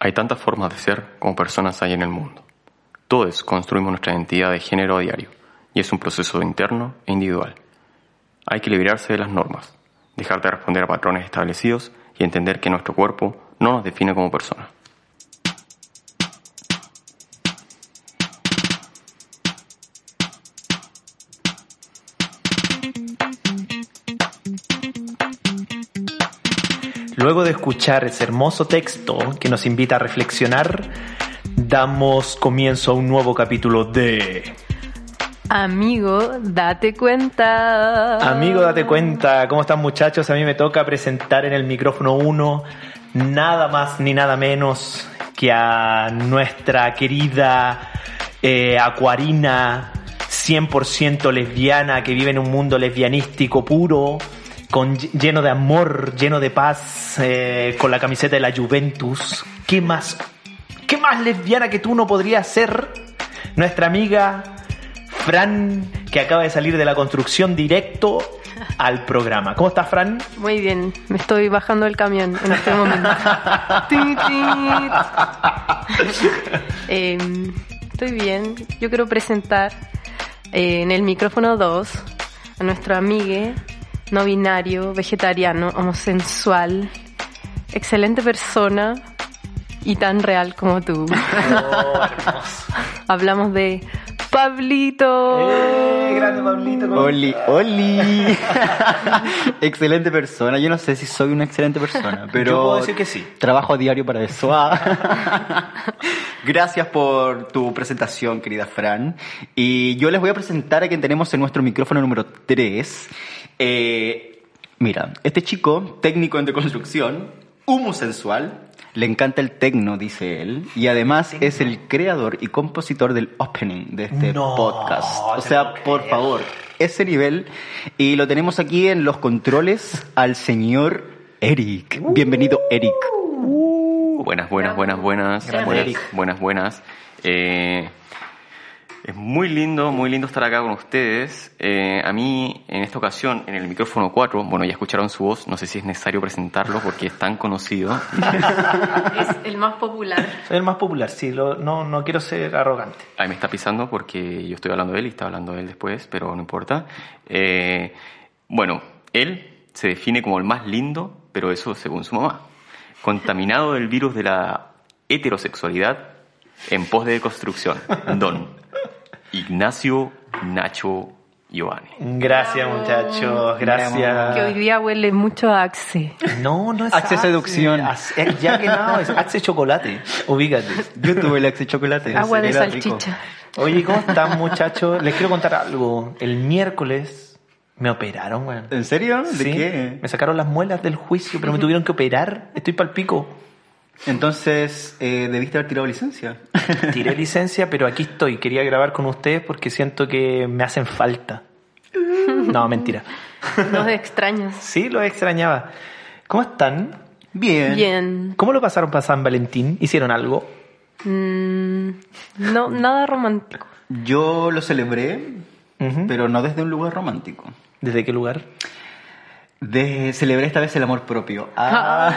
Hay tantas formas de ser como personas hay en el mundo. Todos construimos nuestra identidad de género a diario, y es un proceso interno e individual. Hay que liberarse de las normas, dejar de responder a patrones establecidos y entender que nuestro cuerpo no nos define como personas. Luego de escuchar ese hermoso texto que nos invita a reflexionar, damos comienzo a un nuevo capítulo de... Amigo, date cuenta. Amigo, date cuenta. ¿Cómo están muchachos? A mí me toca presentar en el micrófono uno nada más ni nada menos que a nuestra querida eh, Acuarina, 100% lesbiana, que vive en un mundo lesbianístico puro, con, lleno de amor, lleno de paz, eh, con la camiseta de la Juventus. ¿Qué más, qué más lesbiana que tú no podrías ser? Nuestra amiga Fran, que acaba de salir de la construcción directo al programa. ¿Cómo estás, Fran? Muy bien, me estoy bajando del camión en este momento. Eh, estoy bien. Yo quiero presentar eh, en el micrófono 2 a nuestro amigue no binario, vegetariano, homosensual, excelente persona y tan real como tú. Hablamos de Pablito. ¡Eh, grande Pablito! ¿cómo Oli? Oli. excelente persona. Yo no sé si soy una excelente persona, pero. Yo puedo decir que sí. Trabajo a diario para eso. Ah. Gracias por tu presentación, querida Fran. Y yo les voy a presentar a quien tenemos en nuestro micrófono número 3. Eh, mira, este chico, técnico en deconstrucción, humo sensual. Le encanta el tecno, dice él, y además es el creador y compositor del opening de este No, podcast. O sea, por creer. favor, ese nivel. Y lo tenemos aquí en los controles al señor Eric. Bienvenido, Eric. Uh, buenas, buenas, buenas, buenas, buenas, Eric. buenas, buenas. Eh, es muy lindo, muy lindo estar acá con ustedes. Eh, a mí, en esta ocasión, en el micrófono 4, bueno, ya escucharon su voz, no sé si es necesario presentarlo porque es tan conocido. Es el más popular. Soy el más popular, sí, lo- no, no quiero ser arrogante. Ahí me está pisando porque yo estoy hablando de él y está hablando de él después, pero no importa. Eh, bueno, él se define como el más lindo, pero eso según su mamá. Contaminado del virus de la heterosexualidad en pos de deconstrucción. Don Ignacio Nacho Giovanni. Gracias, Bravo. muchachos, gracias. Que hoy día huele mucho a Axe. No, no es Axe seducción. Axe- Es ya que no, es Axe chocolate. Ubícate. Yo tuve el ex de chocolate. Agua de Era rico. salchicha. Oye, ¿cómo están, muchachos? Les quiero contar algo. El miércoles me operaron, weón. ¿En serio? ¿De Sí, qué? Me sacaron las muelas del juicio, pero me tuvieron que operar. Estoy pal pico. Entonces, eh, debiste haber tirado licencia. Tiré licencia, pero aquí estoy. Quería grabar con ustedes porque siento que me hacen falta. No, mentira. Los extraños. Sí, lo extrañaba. ¿Cómo están? Bien. Bien. ¿Cómo lo pasaron para San Valentín? ¿Hicieron algo? Mm, no, nada romántico. Yo lo celebré, pero no desde un lugar romántico. ¿Desde qué lugar? De, celebré esta vez el amor propio. Ah,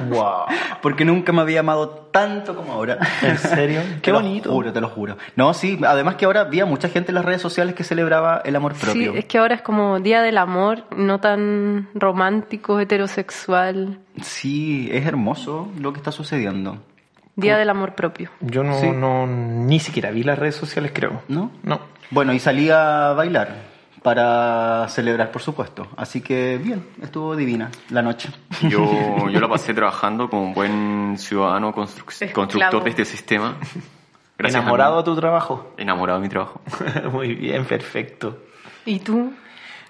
Wow. porque nunca me había amado tanto como ahora. ¿En serio? Qué Te lo bonito. juro, te lo juro. No, sí, además que ahora había mucha gente en las redes sociales que celebraba el amor Sí, propio. es que ahora es como Día del Amor, no tan romántico, heterosexual. Sí, es hermoso lo que está sucediendo. Día del Amor propio. Yo no, Sí. no, ni siquiera vi las redes sociales, creo. ¿No? No. Bueno, y salí a bailar para celebrar, por supuesto. Así que bien, estuvo divina la noche. Yo, yo la pasé trabajando como un buen ciudadano construc- Esclavo. constructor de este sistema. Gracias a ¿Enamorado de mí. tu trabajo? Enamorado de mi trabajo. Muy bien, perfecto. ¿Y tú?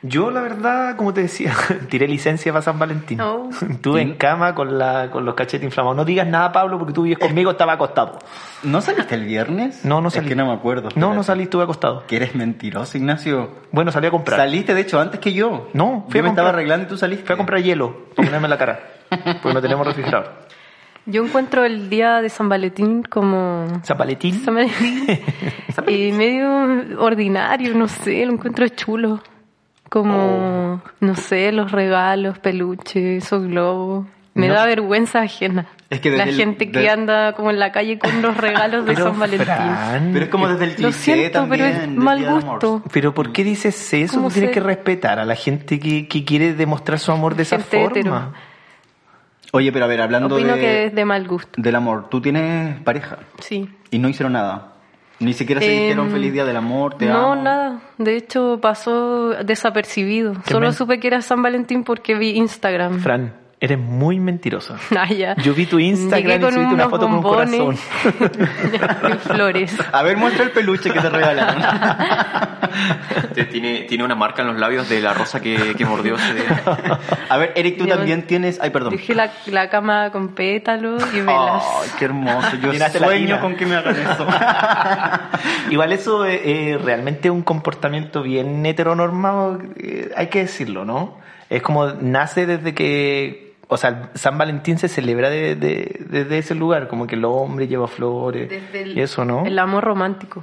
Yo, la verdad, como te decía, tiré licencia para San Valentín. Oh. Estuve en cama con, la, con los cachetes inflamados. No digas nada, Pablo, porque tú vives conmigo, estaba acostado. ¿No saliste el viernes? No, no Es salí. que no me acuerdo. No, no salí, estuve acostado. Que eres mentiroso, Ignacio. Bueno, salí a comprar. Saliste, de hecho, antes que yo. No, fui Yo a me comprar. estaba arreglando y tú saliste. Fui a comprar hielo para ponerme en la cara. Porque no tenemos refrigerador. Yo encuentro el día de San Valentín como... San Valentín. San Valentín, eh, medio ordinario, no sé, lo encuentro chulo. Como, no sé, los regalos, peluches, esos globos. Me No. da vergüenza ajena. Es que desde la el- gente que de- anda como en la calle con los regalos de Pero, San Valentín. Fran, Pero es como desde el Lo cliché pero también. es del mal gusto. Pero ¿por qué dices eso? ¿Cómo Tú tienes que respetar a la gente que, que quiere demostrar su amor de esa forma. hetero. Oye, pero a ver, hablando Opino de, que es de mal gusto. del amor, tú tienes pareja Sí. y no hicieron nada. Ni siquiera se Em, dijeron feliz día del amor, te no, amo. nada. De hecho, pasó desapercibido. Solo men- supe que era San Valentín porque vi Instagram. Fran, eres muy mentirosa. Ah, ya. Yo vi tu Instagram Llegué y subiste una foto con un y flores. A ver, muestra el peluche que te regalaron. Tiene, tiene una marca en los labios de la rosa que, que mordió ese día. A ver, Eric, tú Yo- también tienes... Ay, perdón. Dejé la, la cama con pétalos y velas. Ay, qué hermoso. Yo sueño con que me hagan eso. Igual eso es, es realmente un comportamiento bien heteronormado, eh, hay que decirlo, ¿no? Es como nace desde que, o sea, San Valentín se celebra de- de- desde ese lugar, como que el hombre lleva flores Desde el, y eso, ¿no? el amor romántico.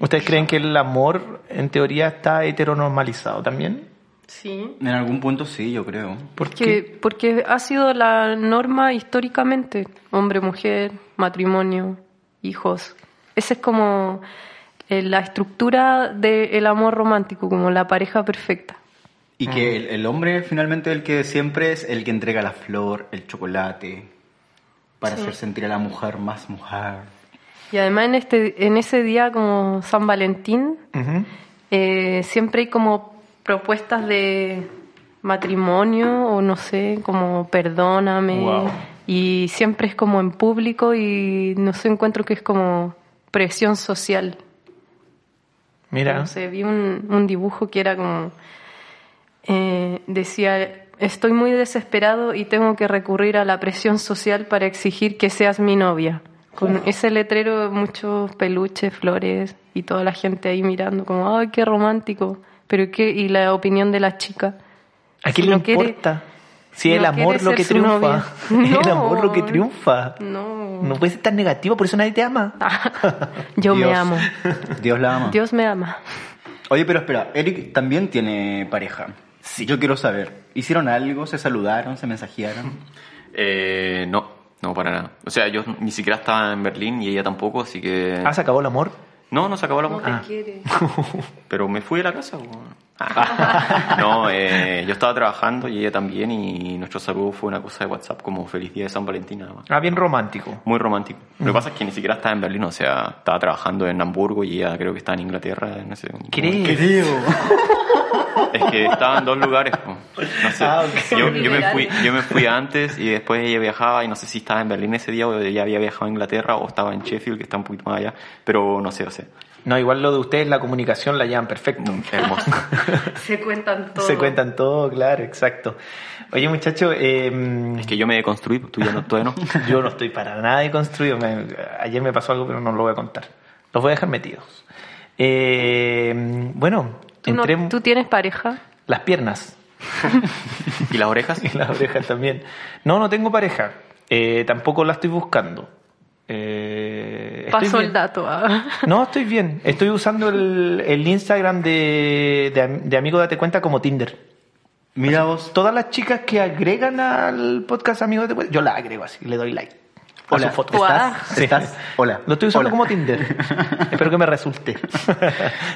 ¿Ustedes creen que el amor en teoría está heteronormalizado también? Sí. En algún punto sí, yo creo. ¿Por Porque, qué? porque ha sido la norma históricamente. Hombre, mujer, matrimonio, hijos. Esa es como eh, la estructura del amor romántico, como la pareja perfecta. Y que el, el hombre finalmente el que siempre es el que entrega la flor, el chocolate, para hacer sentir a la mujer más mujer. Y además en, este, en ese día como San Valentín, eh, siempre hay como propuestas de matrimonio o no sé, como perdóname. Wow. Y siempre es como en público y no sé, encuentro que es como presión social. Mira, No sé, vi un, un dibujo que era como... eh, decía, estoy muy desesperado y tengo que recurrir a la presión social para exigir que seas mi novia. Con ese letrero, muchos peluches, flores y toda la gente ahí mirando como, ay, qué romántico. Pero qué, y la opinión de la chica. ¿a quién si le no quiere- importa? Si no el amor lo que triunfa. novia. el No. amor lo que triunfa. No. No puede ser tan negativo, por eso nadie te ama. Yo me amo. Dios la ama. Dios me ama. Oye, pero espera, Eric también tiene pareja. Sí. Yo quiero saber, ¿hicieron algo? ¿Se saludaron? ¿Se mensajearon? Eh, no, no, para nada. O sea, yo ni siquiera estaba en Berlín y ella tampoco, así que... Ah, se acabó el amor. No, no se acabó la No boca. te quiere. Pero me fui de la casa. No, eh, yo estaba trabajando y ella también y nuestro saludo fue una cosa de WhatsApp como feliz día de San Valentín nada más. Ah, bien romántico. Muy romántico. Lo que pasa es que ni siquiera estaba en Berlín, o sea, estaba trabajando en Hamburgo y ella creo que estaba en Inglaterra, no sé. ¿Crees? Creo. Es que estaba en dos lugares, no sé. Ah, ok. yo, yo me fui, yo me fui antes y después ella viajaba y no sé si estaba en Berlín ese día o ella había viajado a Inglaterra o estaba en Sheffield, que está un poquito más allá, pero no sé, o sea, No, igual lo de ustedes, la comunicación la llevan perfecto. hermoso. Se cuentan todo. Se cuentan todo, claro, exacto. Oye, muchacho, eh, Es que yo me deconstruí, tú ya no, todavía no. yo no estoy para nada deconstruido. Me- ayer me pasó algo, pero no lo voy a contar. Los voy a dejar metidos. Eh, bueno, ¿Tú, no- ¿Tú tienes pareja? las piernas ¿Y las orejas? y las orejas también. No, no tengo pareja. Eh, tampoco la estoy buscando. Eh, Paso bien. el dato. ah. No, estoy bien. Estoy usando el, el Instagram de, de, de Amigo Date Cuenta como Tinder. Mira vos. Todas las chicas que agregan al podcast Amigo Date Cuenta, yo las agrego así, le doy like. A Hola, su foto. ¿estás? Sí. ¿Estás? Hola. Lo estoy usando Hola. como Tinder. Espero que me resulte. Yo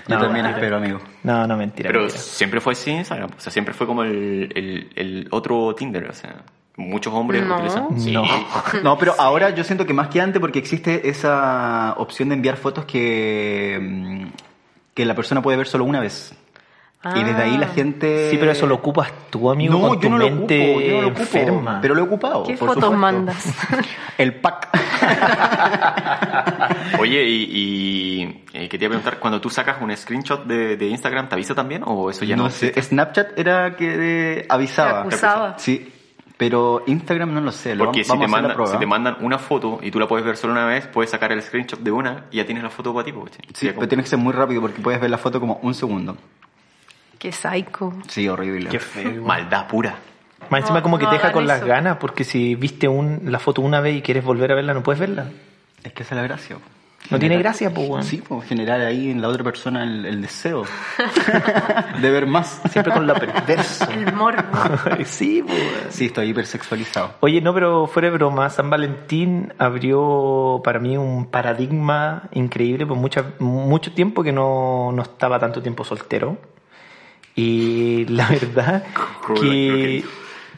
No, también espero, amigo. No, no, mentira. Pero mentira. siempre fue así Instagram, o sea, siempre fue como el, el, el otro Tinder, o sea, muchos hombres No. utilizan. Sí. No. No, pero ahora yo siento que más que antes porque existe esa opción de enviar fotos que, mm, que la persona puede ver solo una vez. Y desde ahí la Ah. gente... Sí, pero eso lo ocupas tú, amigo, No, con yo tu no lo mente ocupo, yo no lo ocupo, enferma. pero lo he ocupado. ¿Qué por fotos supuesto. mandas? El pack. Oye, y, y eh, quería preguntar, cuando tú sacas un screenshot de, de Instagram, ¿te avisa también o eso ya no, no sé, Snapchat era que eh, avisaba. Te acusaba. Sí, pero Instagram no lo sé. Lo Porque vamos si te, a mandan, si te mandan una foto y tú la puedes ver solo una vez, puedes sacar el screenshot de una y ya tienes la foto para ti. pues, Sí, pero tienes que ser muy rápido porque puedes ver la foto como un segundo. Qué psycho. Sí, horrible. Qué feo. Maldad pura. Más encima No, como que no te deja con las eso. ganas, porque si viste un, la foto una vez y quieres volver a verla, no puedes verla. Es que esa es la gracia. No tiene gracia, pues, weón. Sí, pues generar ahí en la otra persona el, el deseo de ver más. Siempre con lo perverso. El morbo. sí, pues. Sí, estoy hipersexualizado. Oye, no, pero fuera de broma, San Valentín abrió para mí un paradigma increíble por mucha, mucho tiempo que no, no estaba tanto tiempo soltero. Y la verdad que,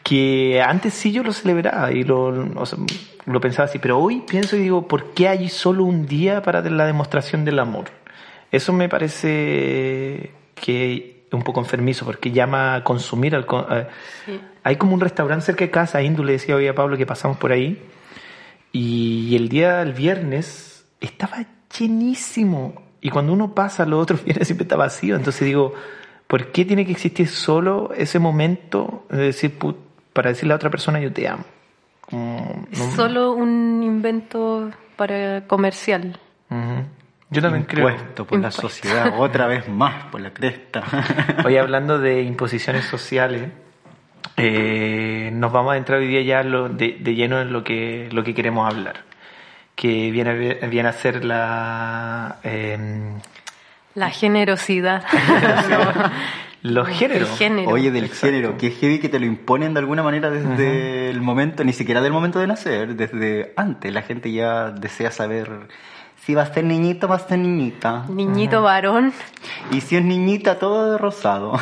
que antes sí yo lo celebraba y lo, o sea, lo pensaba así, pero hoy pienso y digo, ¿por qué hay solo un día para la demostración del amor? Eso me parece que es un poco enfermizo porque llama a consumir al... con- eh, Sí. hay como un restaurante cerca de casa, Indu, le decía hoy a Pablo que pasamos por ahí, y el día del viernes estaba llenísimo. Y cuando uno pasa, los otros viernes siempre está vacío. Entonces digo, ¿por qué tiene que existir solo ese momento de decir, put- para decirle a otra persona yo te amo? Como, no- solo un invento para comercial. Yo también creo. Impuesto por la sociedad, otra vez más, por la cresta. Hoy hablando de imposiciones sociales, eh, nos vamos a entrar hoy día ya lo- de, de lleno en lo que, lo que queremos hablar, que viene, viene a ser la, eh, La generosidad. los géneros. El género. Oye, del Exacto. género, que heavy que te lo imponen de alguna manera desde el momento, ni siquiera del momento de nacer, desde antes. La gente ya desea saber si va a ser niñito, va a ser niñita. Niñito varón. Y si es niñita, todo de rosado.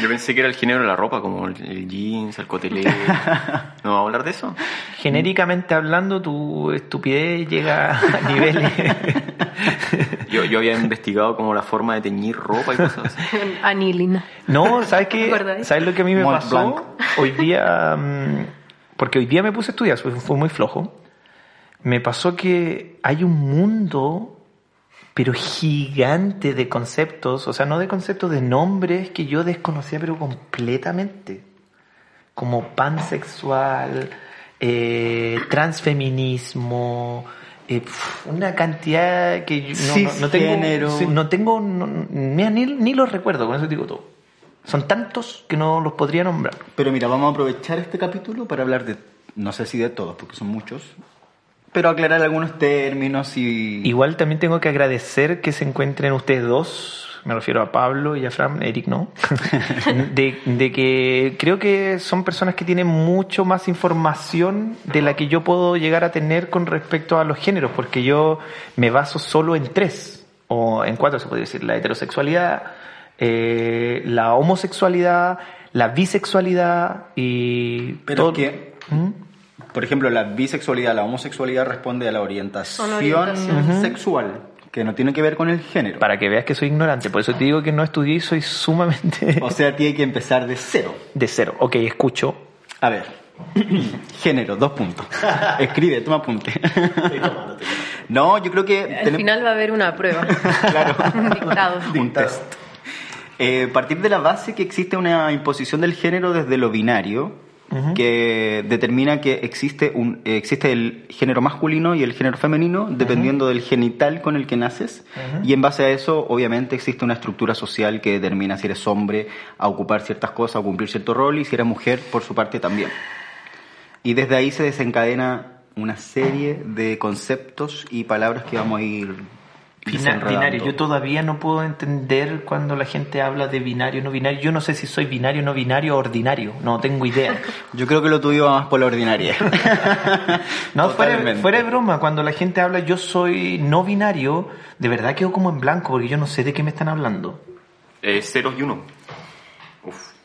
Yo pensé que era el género de la ropa, como el, jeans, el cotelé. ¿No vamos a hablar de eso? Genéricamente hablando, tu estupidez llega a niveles... Yo, yo había investigado como la forma de teñir ropa y cosas así. Anilina. No, ¿sabes qué? ¿Sabes lo que a mí me Mont pasó? Blanc. Hoy día, mm, porque hoy día me puse a estudiar, fue, fue muy flojo. Me pasó que hay un mundo, pero gigante de conceptos, o sea, no de conceptos, de nombres que yo desconocía, pero completamente. Como pansexual, eh, transfeminismo, eh, una cantidad que yo no, no- no tengo, sí, no tengo, no- mira, ni, ni los recuerdo, con eso digo todo. Son tantos que no los podría nombrar. Pero mira, vamos a aprovechar este capítulo para hablar de, no sé si de todos, porque son muchos, pero aclarar algunos términos y... Igual también tengo que agradecer que se encuentren ustedes dos, me refiero a Pablo y a Fran, Eric no, de, de que creo que son personas que tienen mucho más información de la que yo puedo llegar a tener con respecto a los géneros, porque yo me baso solo en tres, o en cuatro se puede decir, la heterosexualidad, eh, la homosexualidad, la bisexualidad y... Pero todo- que- ¿Mm? Por ejemplo, la bisexualidad, la homosexualidad responde a la orientación, Son orientaciones. sexual, que no tiene que ver con el género. Para que veas que soy ignorante, por eso te digo que no estudié y soy sumamente... O sea, tiene que empezar de cero. De cero. Ok, escucho. A ver, género, dos puntos. Escribe, toma apunte. No, yo creo que... Al tenem- final va a haber una prueba. Claro. Un dictado. Un test. Eh, partir de la base que existe una imposición del género desde lo binario, que determina que existe, un, existe el género masculino y el género femenino, dependiendo del genital con el que naces, y en base a eso, obviamente, existe una estructura social que determina si eres hombre a ocupar ciertas cosas, a cumplir cierto rol, y si eres mujer, por su parte, también. Y desde ahí se desencadena una serie de conceptos y palabras que vamos a ir Bina- binario. Yo todavía no puedo entender cuando la gente habla de binario, no binario. Yo no sé si soy binario, no binario o ordinario. No tengo idea. Yo creo que lo tuyo va más por la ordinaria. No, fuera de broma, cuando la gente habla yo soy no binario, de verdad quedo como en blanco porque yo no sé de qué me están hablando. Eh, ceros y uno. Uf.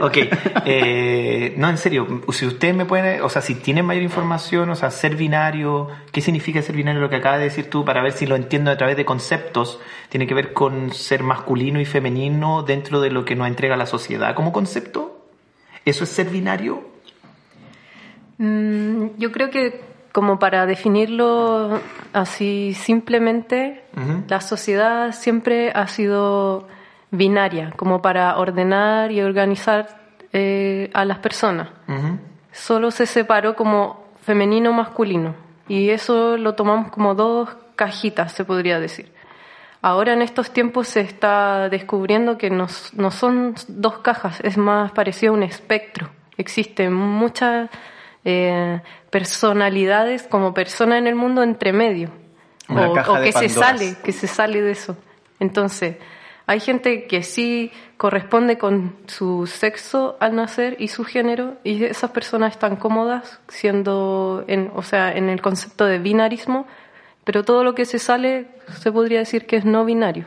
Ok, eh, no, en serio, si ustedes me pueden, o sea, si tienen mayor información, o sea, ser binario, ¿qué significa ser binario? Lo que acabas de decir tú, para ver si lo entiendo a través de conceptos, tiene que ver con ser masculino y femenino dentro de lo que nos entrega la sociedad como concepto. ¿Eso es ser binario? Mm, yo creo que como para definirlo así simplemente, la sociedad siempre ha sido binaria, como para ordenar y organizar eh, a las personas. Solo se separó como femenino-masculino y eso lo tomamos como dos cajitas, se podría decir. Ahora en estos tiempos se está descubriendo que no, no son dos cajas, es más parecido a un espectro. Existen muchas eh, personalidades como persona en el mundo entre medio. Una o, que se sale, que se sale de eso. Entonces, hay gente que sí corresponde con su sexo al nacer y su género y esas personas están cómodas siendo en, o sea, en el concepto de binarismo, pero todo lo que se sale se podría decir que es no binario.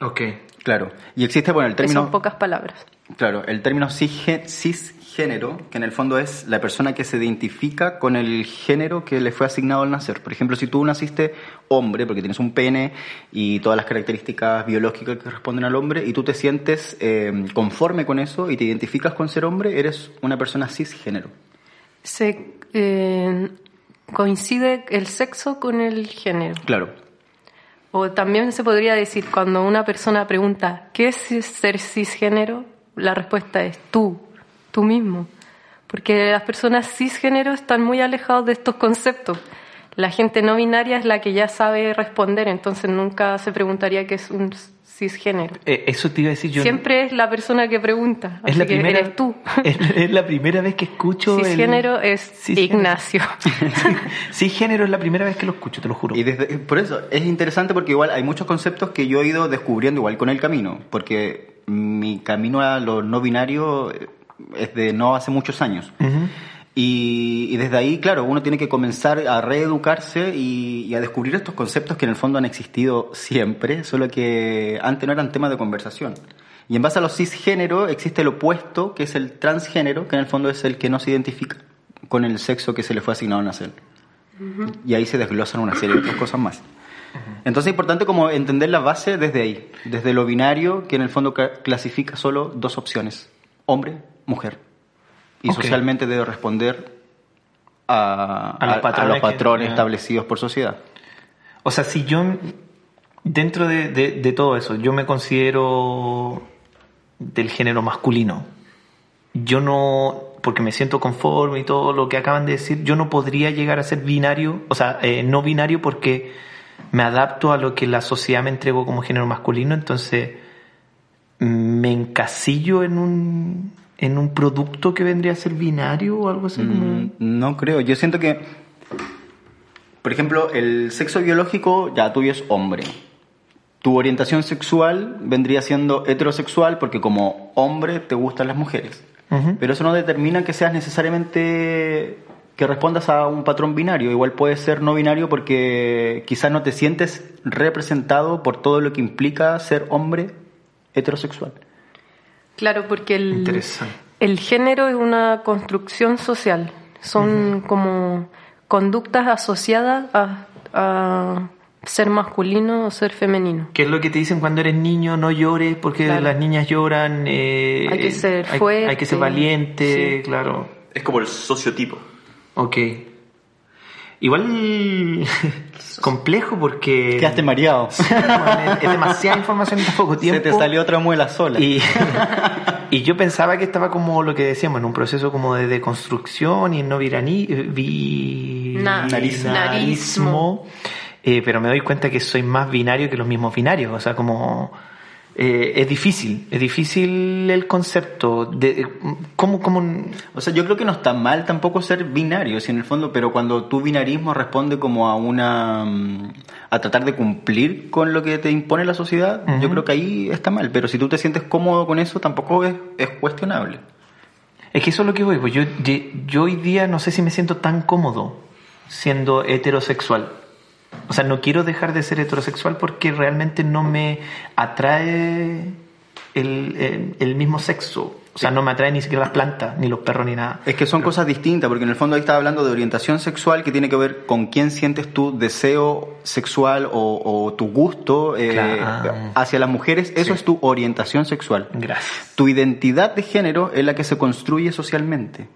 Ok. Claro. Y existe, bueno, el Que término... son pocas palabras. Claro, el término cisgé- cisgénero, que en el fondo es la persona que se identifica con el género que le fue asignado al nacer. Por ejemplo, si tú naciste hombre, porque tienes un pene y todas las características biológicas que responden al hombre, y tú te sientes eh, conforme con eso y te identificas con ser hombre, eres una persona cisgénero. Se eh, coincide el sexo con el género. Claro. O también se podría decir cuando una persona pregunta ¿qué es ser cisgénero? La respuesta es tú, tú mismo. Porque las personas cisgénero están muy alejados de estos conceptos. La gente no binaria es la que ya sabe responder, entonces nunca se preguntaría qué es un cisgénero. Eh, eso te iba a decir yo. Siempre es la persona que pregunta, es así la que primera, eres tú. Es, es la primera vez que escucho. el- Cisgénero es Cisgénero. Ignacio. Cisgénero es la primera vez que lo escucho, te lo juro. Y desde, por eso es interesante porque igual hay muchos conceptos que yo he ido descubriendo igual con el camino, porque mi camino a lo no binario eh, es de no hace muchos años. Ujú. Y, y desde ahí, claro, uno tiene que comenzar a reeducarse y, y a descubrir estos conceptos que en el fondo han existido siempre, solo que antes no eran tema de conversación. Y en base a los cisgénero existe el opuesto, que es el transgénero, que en el fondo es el que no se identifica con el sexo que se le fue asignado al nacer. Y ahí se desglosan una serie de otras cosas más. Entonces es importante como entender la base desde ahí, desde lo binario, que en el fondo ca- clasifica solo dos opciones, hombre, mujer. Y socialmente debe responder a, A los patrones establecidos por sociedad. O sea, si yo, dentro de, de- de todo eso, yo me considero del género masculino, yo no, porque me siento conforme y todo lo que acaban de decir, yo no podría llegar a ser binario, o sea, eh, no binario porque me adapto a lo que la sociedad me entregó como género masculino, entonces me encasillo en un, en un producto que vendría a ser binario o algo así. Mm, No creo, yo siento que, por ejemplo, el sexo biológico ya tú es hombre. Tu orientación sexual vendría siendo heterosexual porque como hombre te gustan las mujeres. Pero eso no determina que seas necesariamente que respondas a un patrón binario. Igual puede ser no binario porque quizás no te sientes representado por todo lo que implica ser hombre heterosexual. Claro, porque el, el género es una construcción social. Son como conductas asociadas a, a ser masculino o ser femenino. ¿Qué es lo que te dicen cuando eres niño? No llores porque Claro. las niñas lloran. eh, Hay que ser hay- fuerte. Hay, que ser valiente, Sí. claro. Es como el sociotipo. Ok. Igual complejo porque Quedaste mareado. es demasiada información en tan poco tiempo. Se te salió otra muela sola. Y, y yo pensaba que estaba como lo que decíamos, en un proceso como de deconstrucción y no virani, vi, Na- Narismo. narismo. Eh, pero me doy cuenta que soy más binario que los mismos binarios. O sea, como eh, es difícil, es difícil el concepto de cómo, cómo O sea, yo creo que no está mal tampoco ser binario, si en el fondo, pero cuando tu binarismo responde como a una mm, a tratar de cumplir con lo que te impone la sociedad, yo creo que ahí está mal. Pero si tú te sientes cómodo con eso, tampoco es, es cuestionable. Es que eso es lo que voy, pues yo, yo hoy día no sé si me siento tan cómodo siendo heterosexual. O sea, no quiero dejar de ser heterosexual porque realmente no me atrae el, el- el mismo sexo. O sea, no me atrae ni siquiera las plantas, ni los perros, ni nada. Es que son cosas distintas, porque en el fondo ahí estás hablando de orientación sexual que tiene que ver con quién sientes tu deseo sexual o, o tu gusto eh, Claro. hacia las mujeres. Eso es tu orientación sexual. Gracias. Tu identidad de género es la que se construye socialmente.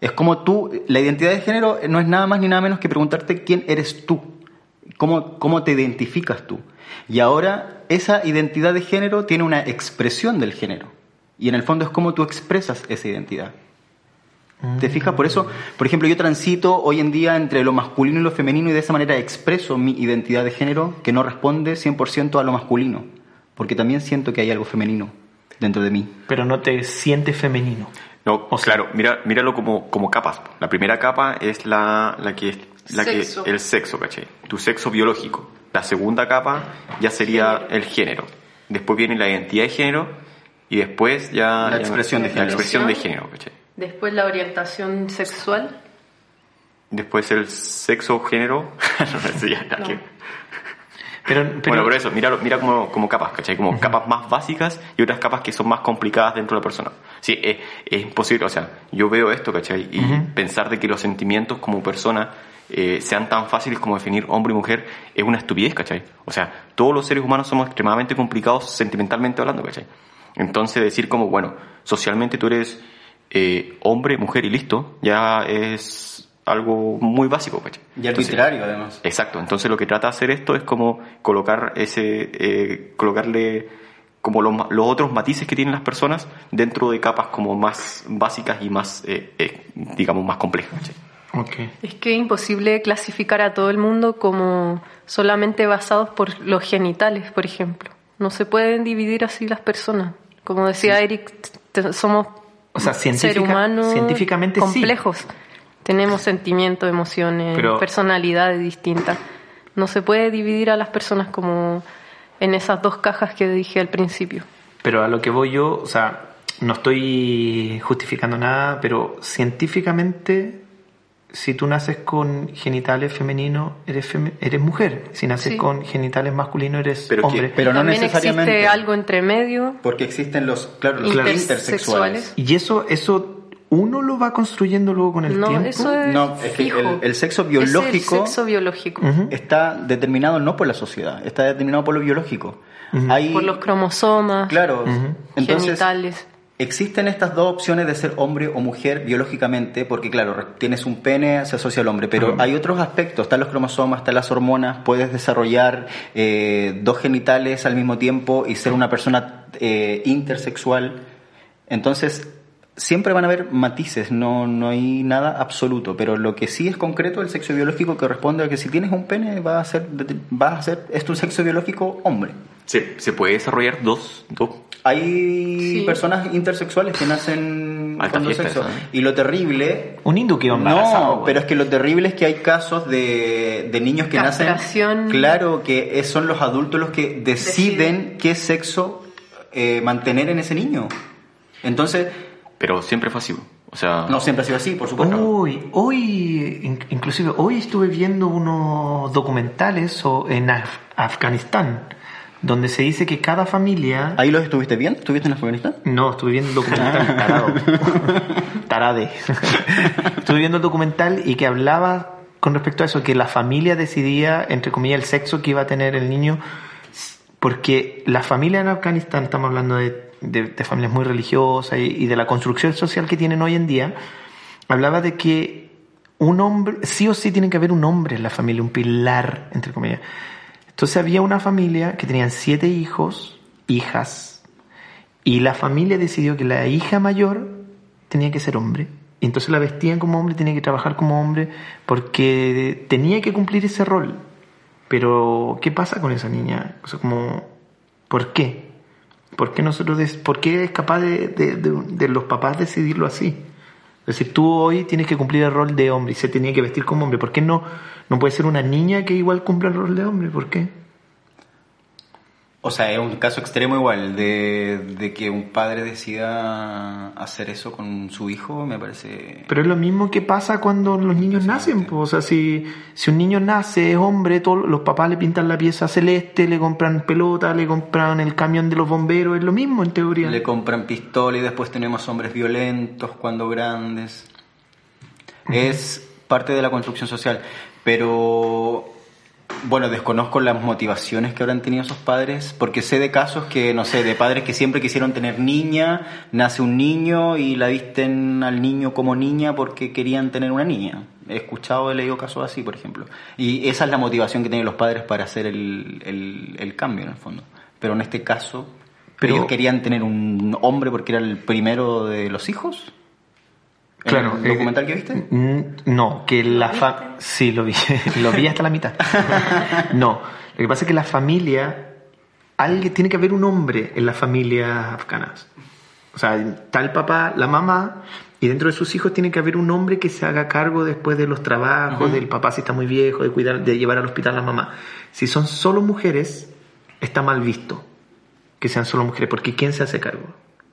Es como tú, la identidad de género no es nada más ni nada menos que preguntarte quién eres tú, cómo, cómo te identificas tú. Y ahora esa identidad de género tiene una expresión del género. Y en el fondo es cómo tú expresas esa identidad. ¿Te fijas? Por eso, por ejemplo, yo transito hoy en día entre lo masculino y lo femenino y de esa manera expreso mi identidad de género que no responde 100% a lo masculino. Porque también siento que hay algo femenino dentro de mí. Pero no te sientes femenino. No, O sea- claro, mira, míralo como, como capas. La primera capa es la, la que es la Sexo. que el sexo, ¿cachai? Tu sexo biológico. La segunda capa ya sería el género. Después viene la identidad de género y después ya La ya- expresión de la género. expresión de género, ¿cachai? Después la orientación sexual. Después el sexo género. no sé, ya, No. que- Pero, pero, bueno, por eso, mira, mira como, como capas, ¿cachai? Como capas más básicas y otras capas que son más complicadas dentro de la persona. Sí, es, es imposible, o sea, yo veo esto, ¿cachai? Y pensar de que los sentimientos como persona eh, sean tan fáciles como definir hombre y mujer es una estupidez, ¿cachai? O sea, todos los seres humanos somos extremadamente complicados sentimentalmente hablando, ¿cachai? Entonces decir como, bueno, socialmente tú eres eh, hombre, mujer y listo, ya es algo muy básico, ¿cachai? Y Entonces, arbitrario, además. Exacto, entonces lo que trata de hacer esto es como colocar ese, eh, colocarle como los, los otros matices que tienen las personas dentro de capas como más básicas y más, eh, eh, digamos, más complejas. ¿cachai? Ok. Es que es imposible clasificar a todo el mundo como solamente basados por los genitales, por ejemplo. No se pueden dividir así las personas. Como decía Eric, somos O sea, seres humanos científicamente sí. complejos. Tenemos sentimientos, emociones, Pero- personalidades distintas. No se puede dividir a las personas como en esas dos cajas que dije al principio. Pero a lo que voy yo, o sea, no estoy justificando nada, pero científicamente, si tú naces con genitales femeninos, eres, femi- eres mujer. Si naces Sí. con genitales masculinos, eres Pero que- hombre. Pero no También necesariamente. existe algo entre medio. Porque existen los, claro, los intersexuales. Y eso, eso uno lo va construyendo luego con el No, tiempo. eso es No, es que fijo. el- el sexo Es biológico- el sexo biológico. Está determinado no por la sociedad, está determinado por lo biológico. Hay, Por los cromosomas, claro, entonces genitales. Existen estas dos opciones de ser hombre o mujer biológicamente, porque claro, tienes un pene, se asocia al hombre, pero hay otros aspectos, están los cromosomas, están las hormonas, puedes desarrollar eh, dos genitales al mismo tiempo y ser una persona eh, intersexual. Entonces, siempre van a haber matices, no, no hay nada absoluto, pero lo que sí es concreto, el sexo biológico corresponde a que si tienes un pene, va a ser, va a ser es tu sexo biológico hombre. Se, se puede desarrollar dos, dos Hay Sí. personas intersexuales que nacen Alta con dos sexos. ¿eh? Y lo terrible. Un hindú embarazado. No, pero es que lo terrible es que hay casos de, de niños que Castración. nacen. Claro, que son los adultos los que deciden Deciden. qué sexo eh, mantener en ese niño. Entonces, pero siempre fue así. O sea, no siempre ha sido así, por supuesto. Hoy, hoy, in- inclusive hoy estuve viendo unos documentales o- en Af- Afganistán, donde se dice que cada familia... ¿Ahí los estuviste viendo? ¿Estuviste en Afganistán? No, estuve viendo el documental tarado. Tarade. estuve viendo el documental y que hablaba con respecto a eso, que la familia decidía, entre comillas, el sexo que iba a tener el niño, porque la familia en Afganistán, estamos hablando de, de- de familias muy religiosas y, y de la construcción social que tienen hoy en día, hablaba de que un hombre, sí o sí tiene que haber un hombre en la familia, un pilar, entre comillas. Entonces había una familia que tenían siete hijos, hijas, y la familia decidió que la hija mayor tenía que ser hombre. Y entonces la vestían como hombre, tenía que trabajar como hombre, porque tenía que cumplir ese rol. Pero, ¿qué pasa con esa niña? O sea, como, ¿por qué? ¿Por qué nosotros, por qué es capaz de- de- de los papás decidirlo así? Es decir, tú hoy tienes que cumplir el rol de hombre y se tenía que vestir como hombre. ¿Por qué no, no puede ser una niña que igual cumpla el rol de hombre? ¿Por qué? O sea, es un caso extremo igual de, de que un padre decida hacer eso con su hijo, me parece... Pero es lo mismo que pasa cuando los niños nacen. pues, O sea, si, si un niño nace, es hombre, todos los papás le pintan la pieza celeste, le compran pelota, le compran el camión de los bomberos, es lo mismo en teoría. Le compran pistola y después tenemos hombres violentos cuando grandes. Es parte de la construcción social. Pero, bueno, desconozco las motivaciones que habrán tenido esos padres, porque sé de casos que, no sé, de padres que siempre quisieron tener niña, nace un niño y la visten al niño como niña porque querían tener una niña. He escuchado, he leído casos así, por ejemplo. Y esa es la motivación que tienen los padres para hacer el, el- el cambio, en el fondo. Pero en este caso, Pero- ellos querían tener un hombre porque era el primero de los hijos. ¿En Claro. ¿El eh, documental que viste? No, que la fa Sí, lo vi. lo vi hasta la mitad. no, lo que pasa es que la familia. Alguien, tiene que haber un hombre en las familias afganas. O sea, está el papá, la mamá, y dentro de sus hijos tiene que haber un hombre que se haga cargo después de los trabajos, del papá si está muy viejo, de cuidar, de llevar al hospital a la mamá. Si son solo mujeres, está mal visto que sean solo mujeres, porque ¿quién se hace cargo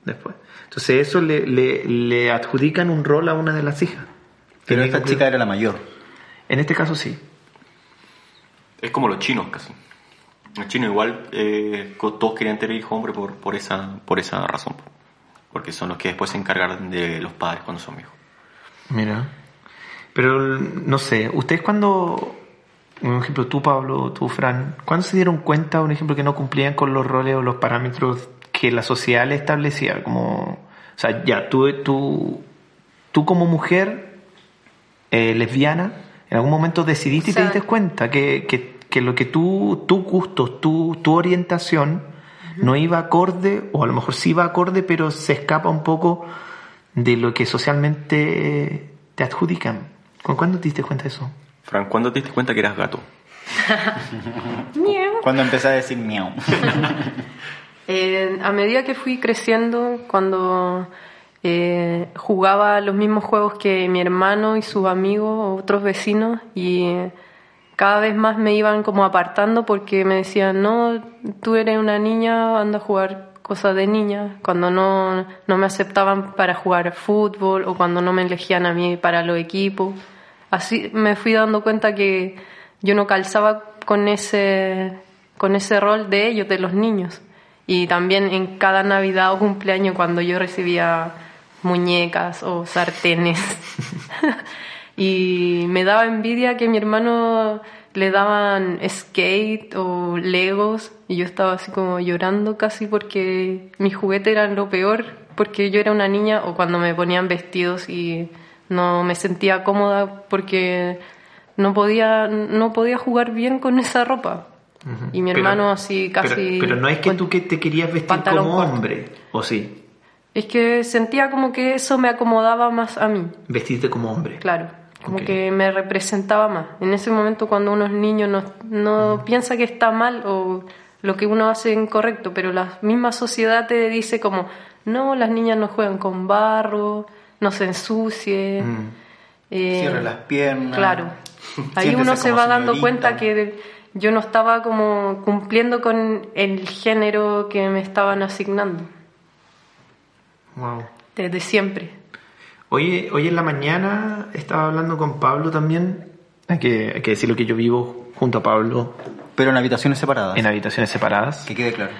después? Entonces eso le, le, le adjudican un rol a una de las hijas. Pero esta chica era la mayor. En este caso sí. Es como los chinos casi. Los chinos igual eh, todos querían tener hijo hombre por, por, esa, por esa razón. Porque son los que después se encargan de los padres cuando son viejos. Mira. Pero no sé, ustedes cuando, por ejemplo, tú Pablo, tú Fran, ¿cuándo se dieron cuenta, por ejemplo, que no cumplían con los roles o los parámetros que la sociedad le establecía? Como, o sea, ya, tú, tú, tú como mujer eh, lesbiana, en algún momento decidiste y te O sea- diste cuenta que, que, que lo que tú, tus gustos, tu, tu orientación no iba acorde, o a lo mejor sí iba acorde, pero se escapa un poco de lo que socialmente te adjudican. ¿Con cuándo te diste cuenta de eso? Fran, ¿cuándo te diste cuenta que eras gato? Cuando empecé a decir miau. Eh, a medida que fui creciendo, cuando eh, jugaba los mismos juegos que mi hermano y sus amigos, otros vecinos, y cada vez más me iban como apartando porque me decían, no, tú eres una niña, anda a jugar cosas de niña, cuando no, no me aceptaban para jugar fútbol o cuando no me elegían a mí para los equipos. Así me fui dando cuenta que yo no calzaba con ese, con ese rol de ellos, de los niños. Y también en cada Navidad o cumpleaños cuando yo recibía muñecas o sartenes. y me daba envidia que mi hermano le daban skate o legos y yo estaba así como llorando casi porque mis juguetes eran lo peor porque yo era una niña o cuando me ponían vestidos y no me sentía cómoda porque no podía no podía jugar bien con esa ropa. Y mi Pero- hermano así casi Pero, pero no es que tú que te querías vestir como corto. hombre, ¿o sí? Es que sentía como que eso me acomodaba más a mí, Vestirte como hombre. claro. Como que me representaba más. En ese momento cuando uno es niño no, no piensa que está mal o lo que uno hace incorrecto, pero la misma sociedad te dice como, no, las niñas no juegan con barro, no se ensucien. Mm. eh, Cierra las piernas. Claro. Ahí uno se va dando cuenta que yo no estaba como cumpliendo con el género que me estaban asignando Wow. desde siempre. Hoy, hoy en la mañana estaba hablando con Pablo también. Hay que, hay que decirlo que yo vivo junto a Pablo Pero en habitaciones separadas. en habitaciones separadas. Que quede claro.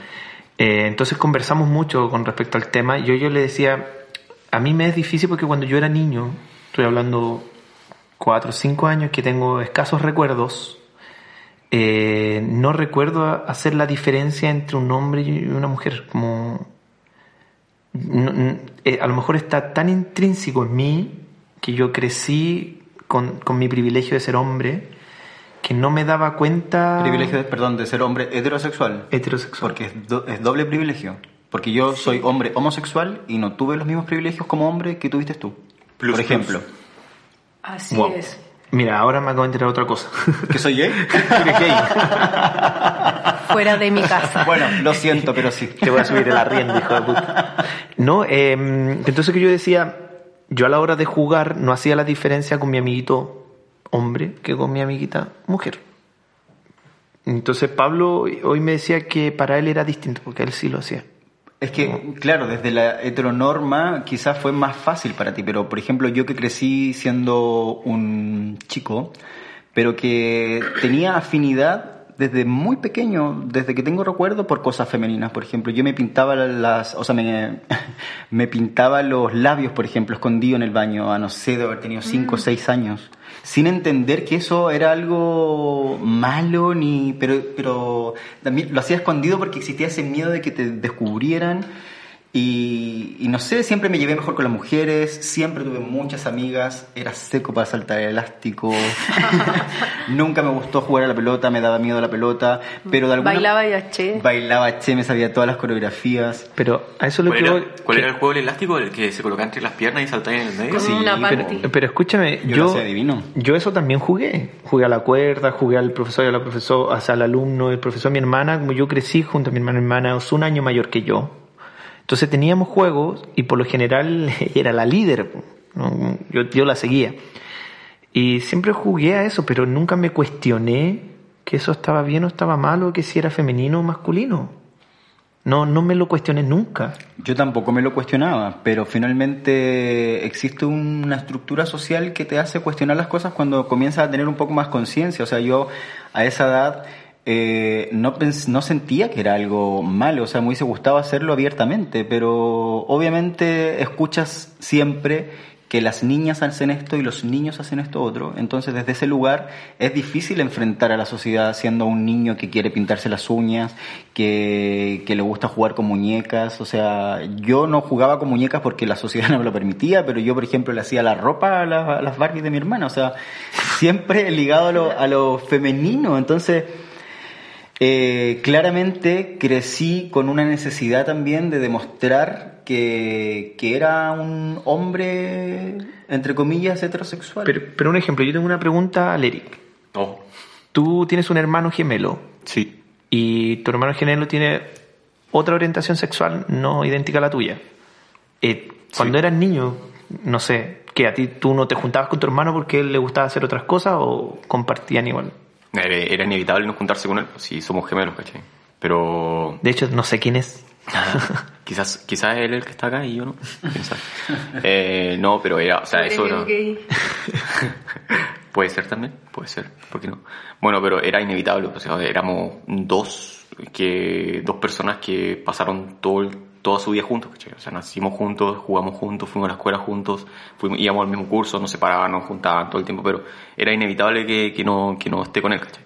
Eh, entonces conversamos mucho con respecto al tema. Yo, yo le decía, a mí me es difícil porque cuando yo era niño, estoy hablando cuatro o cinco años que tengo escasos recuerdos, eh, no recuerdo hacer la diferencia entre un hombre y una mujer. Como no- eh, a lo mejor está tan intrínseco en mí que yo crecí con, con mi privilegio de ser hombre que no me daba cuenta Privilegio, de, perdón, de ser hombre heterosexual. heterosexual. Porque es, do- es doble privilegio. Porque yo soy hombre homosexual y no tuve los mismos privilegios como hombre que tuviste tú. Plus, Por ejemplo. Así Wow. es. Mira, ahora me acabo de enterar otra cosa. ¿Que soy gay? Eres gay. Fuera de mi casa. bueno, lo siento, pero sí. Te voy a subir el arriendo, hijo de puta. No, eh, entonces que yo decía, yo a la hora de jugar no hacía la diferencia con mi amiguito hombre que con mi amiguita mujer. Entonces Pablo hoy me decía que para él era distinto, porque él sí lo hacía. Es que, claro, desde la heteronorma quizás fue más fácil para ti, pero por ejemplo yo que crecí siendo un chico, pero que tenía afinidad desde muy pequeño, desde que tengo recuerdo, por cosas femeninas. Por ejemplo, yo me pintaba las, o sea, me, me pintaba los labios, por ejemplo, escondido en el baño, a no sé, de haber tenido 5 o 6 años, sin entender que eso era algo malo, ni, pero, pero también lo hacía escondido porque existía ese miedo de que te descubrieran. Y, y no sé, siempre me llevé mejor con las mujeres, siempre tuve muchas amigas, era seco para saltar el elástico, nunca me gustó jugar a la pelota, me daba miedo la pelota, pero de alguna Bailaba y aché. Bailaba che, me sabía todas las coreografías. Pero a eso lo ¿Cuál, que era, voy- cuál que- era el juego del elástico? ¿El que se colocaba entre las piernas y saltaba en el medio? Con una pero, pero escúchame, Yo yo, lo hacía divino. yo eso también jugué. Jugué a la cuerda, jugué al profesor y a la profesora, o sea, al alumno, el profesor, mi hermana, como yo crecí junto a mi hermana, mi hermana es un año mayor que yo. Entonces teníamos juegos y por lo general era la líder, yo, yo la seguía. Y siempre jugué a eso, pero nunca me cuestioné que eso estaba bien o estaba mal o que si era femenino o masculino. No, no me lo cuestioné nunca. Yo tampoco me lo cuestionaba, pero finalmente existe una estructura social que te hace cuestionar las cosas cuando comienzas a tener un poco más conciencia. O sea, yo a esa edad eh, no, no sentía que era algo malo, o sea, me hubiese gustado hacerlo abiertamente, pero obviamente escuchas siempre que las niñas hacen esto y los niños hacen esto otro, entonces desde ese lugar es difícil enfrentar a la sociedad siendo un niño que quiere pintarse las uñas, que, que le gusta jugar con muñecas, o sea, yo no jugaba con muñecas porque la sociedad no me lo permitía, pero yo por ejemplo le hacía la ropa a, a las Barbies de mi hermana, o sea, siempre ligado a lo, a lo femenino, entonces... Eh, claramente crecí con una necesidad también de demostrar que, que era un hombre, entre comillas, heterosexual. Pero, pero un ejemplo, yo tengo una pregunta al Eric. Oh, Tú tienes un hermano gemelo sí. y tu hermano gemelo tiene otra orientación sexual no idéntica a la tuya. Eh, cuando Sí. eras niño, no sé, que a ti tú no te juntabas con tu hermano porque él le gustaba hacer otras cosas o compartían igual. Era, era inevitable no juntarse con él, si somos gemelos, ¿cachai? Pero De hecho, no sé quién es. quizás, quizás él el que está acá y yo no. Eh, no, pero era, o sea, eso era, puede ser también, puede ser, ¿por qué no? Bueno, pero era inevitable, o sea, éramos dos que dos personas que pasaron todo el- toda su vida juntos, ¿cachai? O sea, nacimos juntos, jugamos juntos, fuimos a la escuela juntos, fuimos, íbamos al mismo curso, nos separaban, nos juntaban todo el tiempo, pero era inevitable que, que no, que no esté con él, ¿cachai?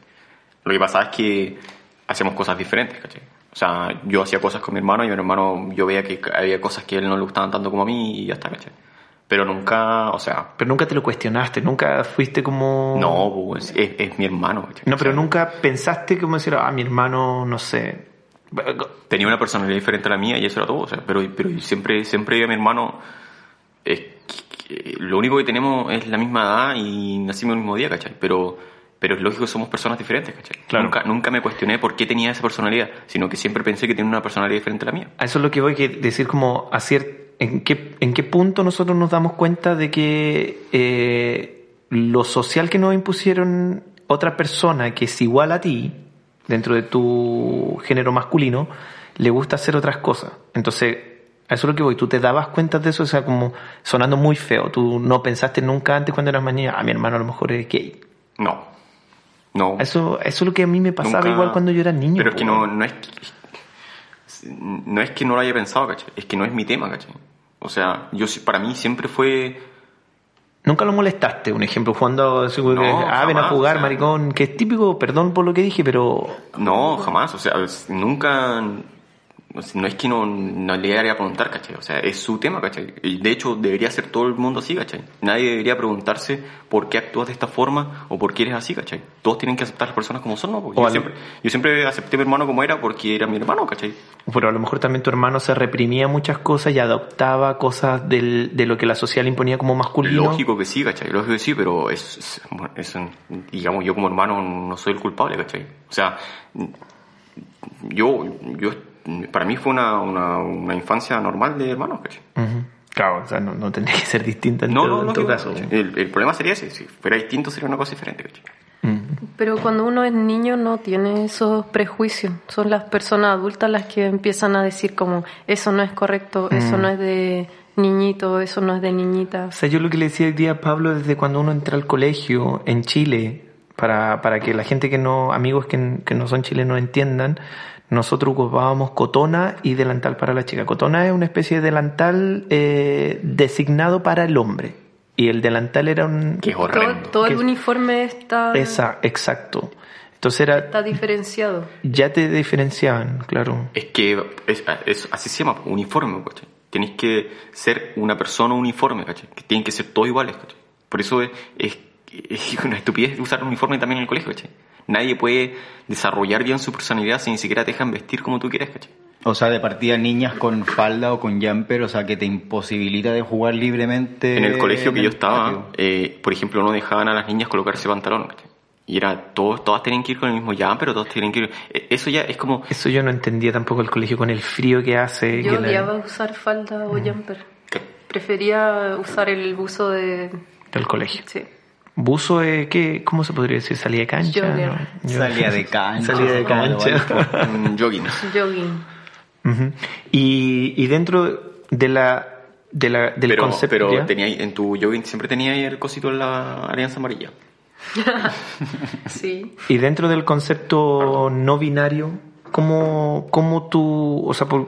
Lo que pasaba es que hacíamos cosas diferentes, ¿cachai? O sea, yo hacía cosas con mi hermano y mi hermano, yo veía que había cosas que a él no le gustaban tanto como a mí y ya está, ¿cachai? Pero nunca, o sea, Pero nunca te lo cuestionaste, nunca fuiste como... no, pues, es, es mi hermano, ¿cachai? No, pero nunca pensaste como decir, ah, mi hermano, no sé. Tenía una personalidad diferente a la mía y eso era todo, o sea, pero, pero siempre, siempre a mi hermano, lo único que tenemos es la misma edad y nacimos el mismo día, ¿cachai? Pero, pero es lógico que somos personas diferentes, ¿cachai? Claro. Nunca, nunca me cuestioné por qué tenía esa personalidad, sino que siempre pensé que tenía una personalidad diferente a la mía. A eso es lo que voy, que decir como a en qué, en qué punto nosotros nos damos cuenta de que eh, lo social que nos impusieron otra persona que es igual a ti, dentro de tu género masculino, le gusta hacer otras cosas. Entonces, a eso es lo que voy, tú te dabas cuenta de eso, o sea, como sonando muy feo, tú no pensaste nunca antes cuando eras más niña, ah, mi hermano a lo mejor es gay. No. No. Eso, eso es lo que a mí me pasaba Nunca- igual cuando yo era niño. Pero es que no, no es que, no es que no lo haya pensado, ¿cachai? Es que no es mi tema, ¿cachai? O sea, yo para mí siempre fue Nunca lo molestaste, un ejemplo, jugando así, No, que, ah, ven a jugar, o sea. maricón, que es típico, perdón por lo que dije, pero No, jamás. O sea, nunca. No es que no, no le haría a preguntar, ¿cachai? O sea, es su tema, ¿cachai? Y de hecho, debería ser todo el mundo así, ¿cachai? Nadie debería preguntarse por qué actúas de esta forma o por qué eres así, ¿cachai? Todos tienen que aceptar a las personas como son, ¿no? Porque yo, siempre, yo siempre acepté a mi hermano como era porque era mi hermano, ¿cachai? pero a lo mejor también tu hermano se reprimía muchas cosas y adoptaba cosas del, de lo que la sociedad le imponía como masculino. Lógico que sí, ¿cachai? Lógico que sí, pero es, es- es un- digamos, yo como hermano no soy el culpable, ¿cachai? O sea, yo, yo, para mí fue una, una, una infancia normal de hermanos, ¿cachai? Ujú. Claro, o sea, no, no tendría que ser distinta en, No, todo, no, en no, todo caso. el, el problema sería ese, si fuera distinto sería una cosa diferente, ¿cachai? Ujú. Pero cuando uno es niño no tiene esos prejuicios. Son las personas adultas las que empiezan a decir como eso no es correcto, eso no es de niñito, eso no es de niñita. O sea, yo lo que le decía el día a Pablo desde cuando uno entra al colegio en Chile, para, para que la gente que no, amigos que, que no son chilenos entiendan, nosotros ocupábamos cotona y delantal para la chica. Cotona es una especie de delantal eh, designado para el hombre. Y el delantal era un... Que es horrendo. todo el Que- uniforme está, Esa, exacto. Entonces era... está diferenciado. Ya te diferenciaban, claro. Es que es, es- así se llama, uniforme, ¿cachai? Tenéis que ser una persona uniforme, ¿cachai? Que tienen que ser todos iguales, ¿cachai? Por eso es, es, es una estupidez usar un uniforme también en el colegio, ¿cachai? Nadie puede desarrollar bien su personalidad si ni siquiera te dejan vestir como tú quieres, ¿cachai? O sea, de partida niñas con falda o con jumper, o sea, que te imposibilita de jugar libremente. En el colegio que yo estaba, eh, por ejemplo, no dejaban a las niñas colocarse pantalón, ¿cachai? Y era, todos, todas tenían que ir con el mismo ya, pero todos tienen que ir. e- Eso ya es como. Eso yo no entendía tampoco el colegio con el frío que hace. Yo que la- odiaba usar falda Mm. o jumper. Prefería usar el buzo de... del colegio. Sí. Buzo, eh, ¿qué, ¿cómo se podría decir? ¿Salía de cancha? ¿no? Salía de cancha. Salía de cancha. un jogging. Jogging. Ujú. y, y dentro de la, de la, del pero concepto... pero ¿ya? tenía, en tu jogging siempre tenía ahí el cosito de la alianza amarilla. Sí. Y dentro del concepto no binario, ¿cómo, cómo tú, o sea, por,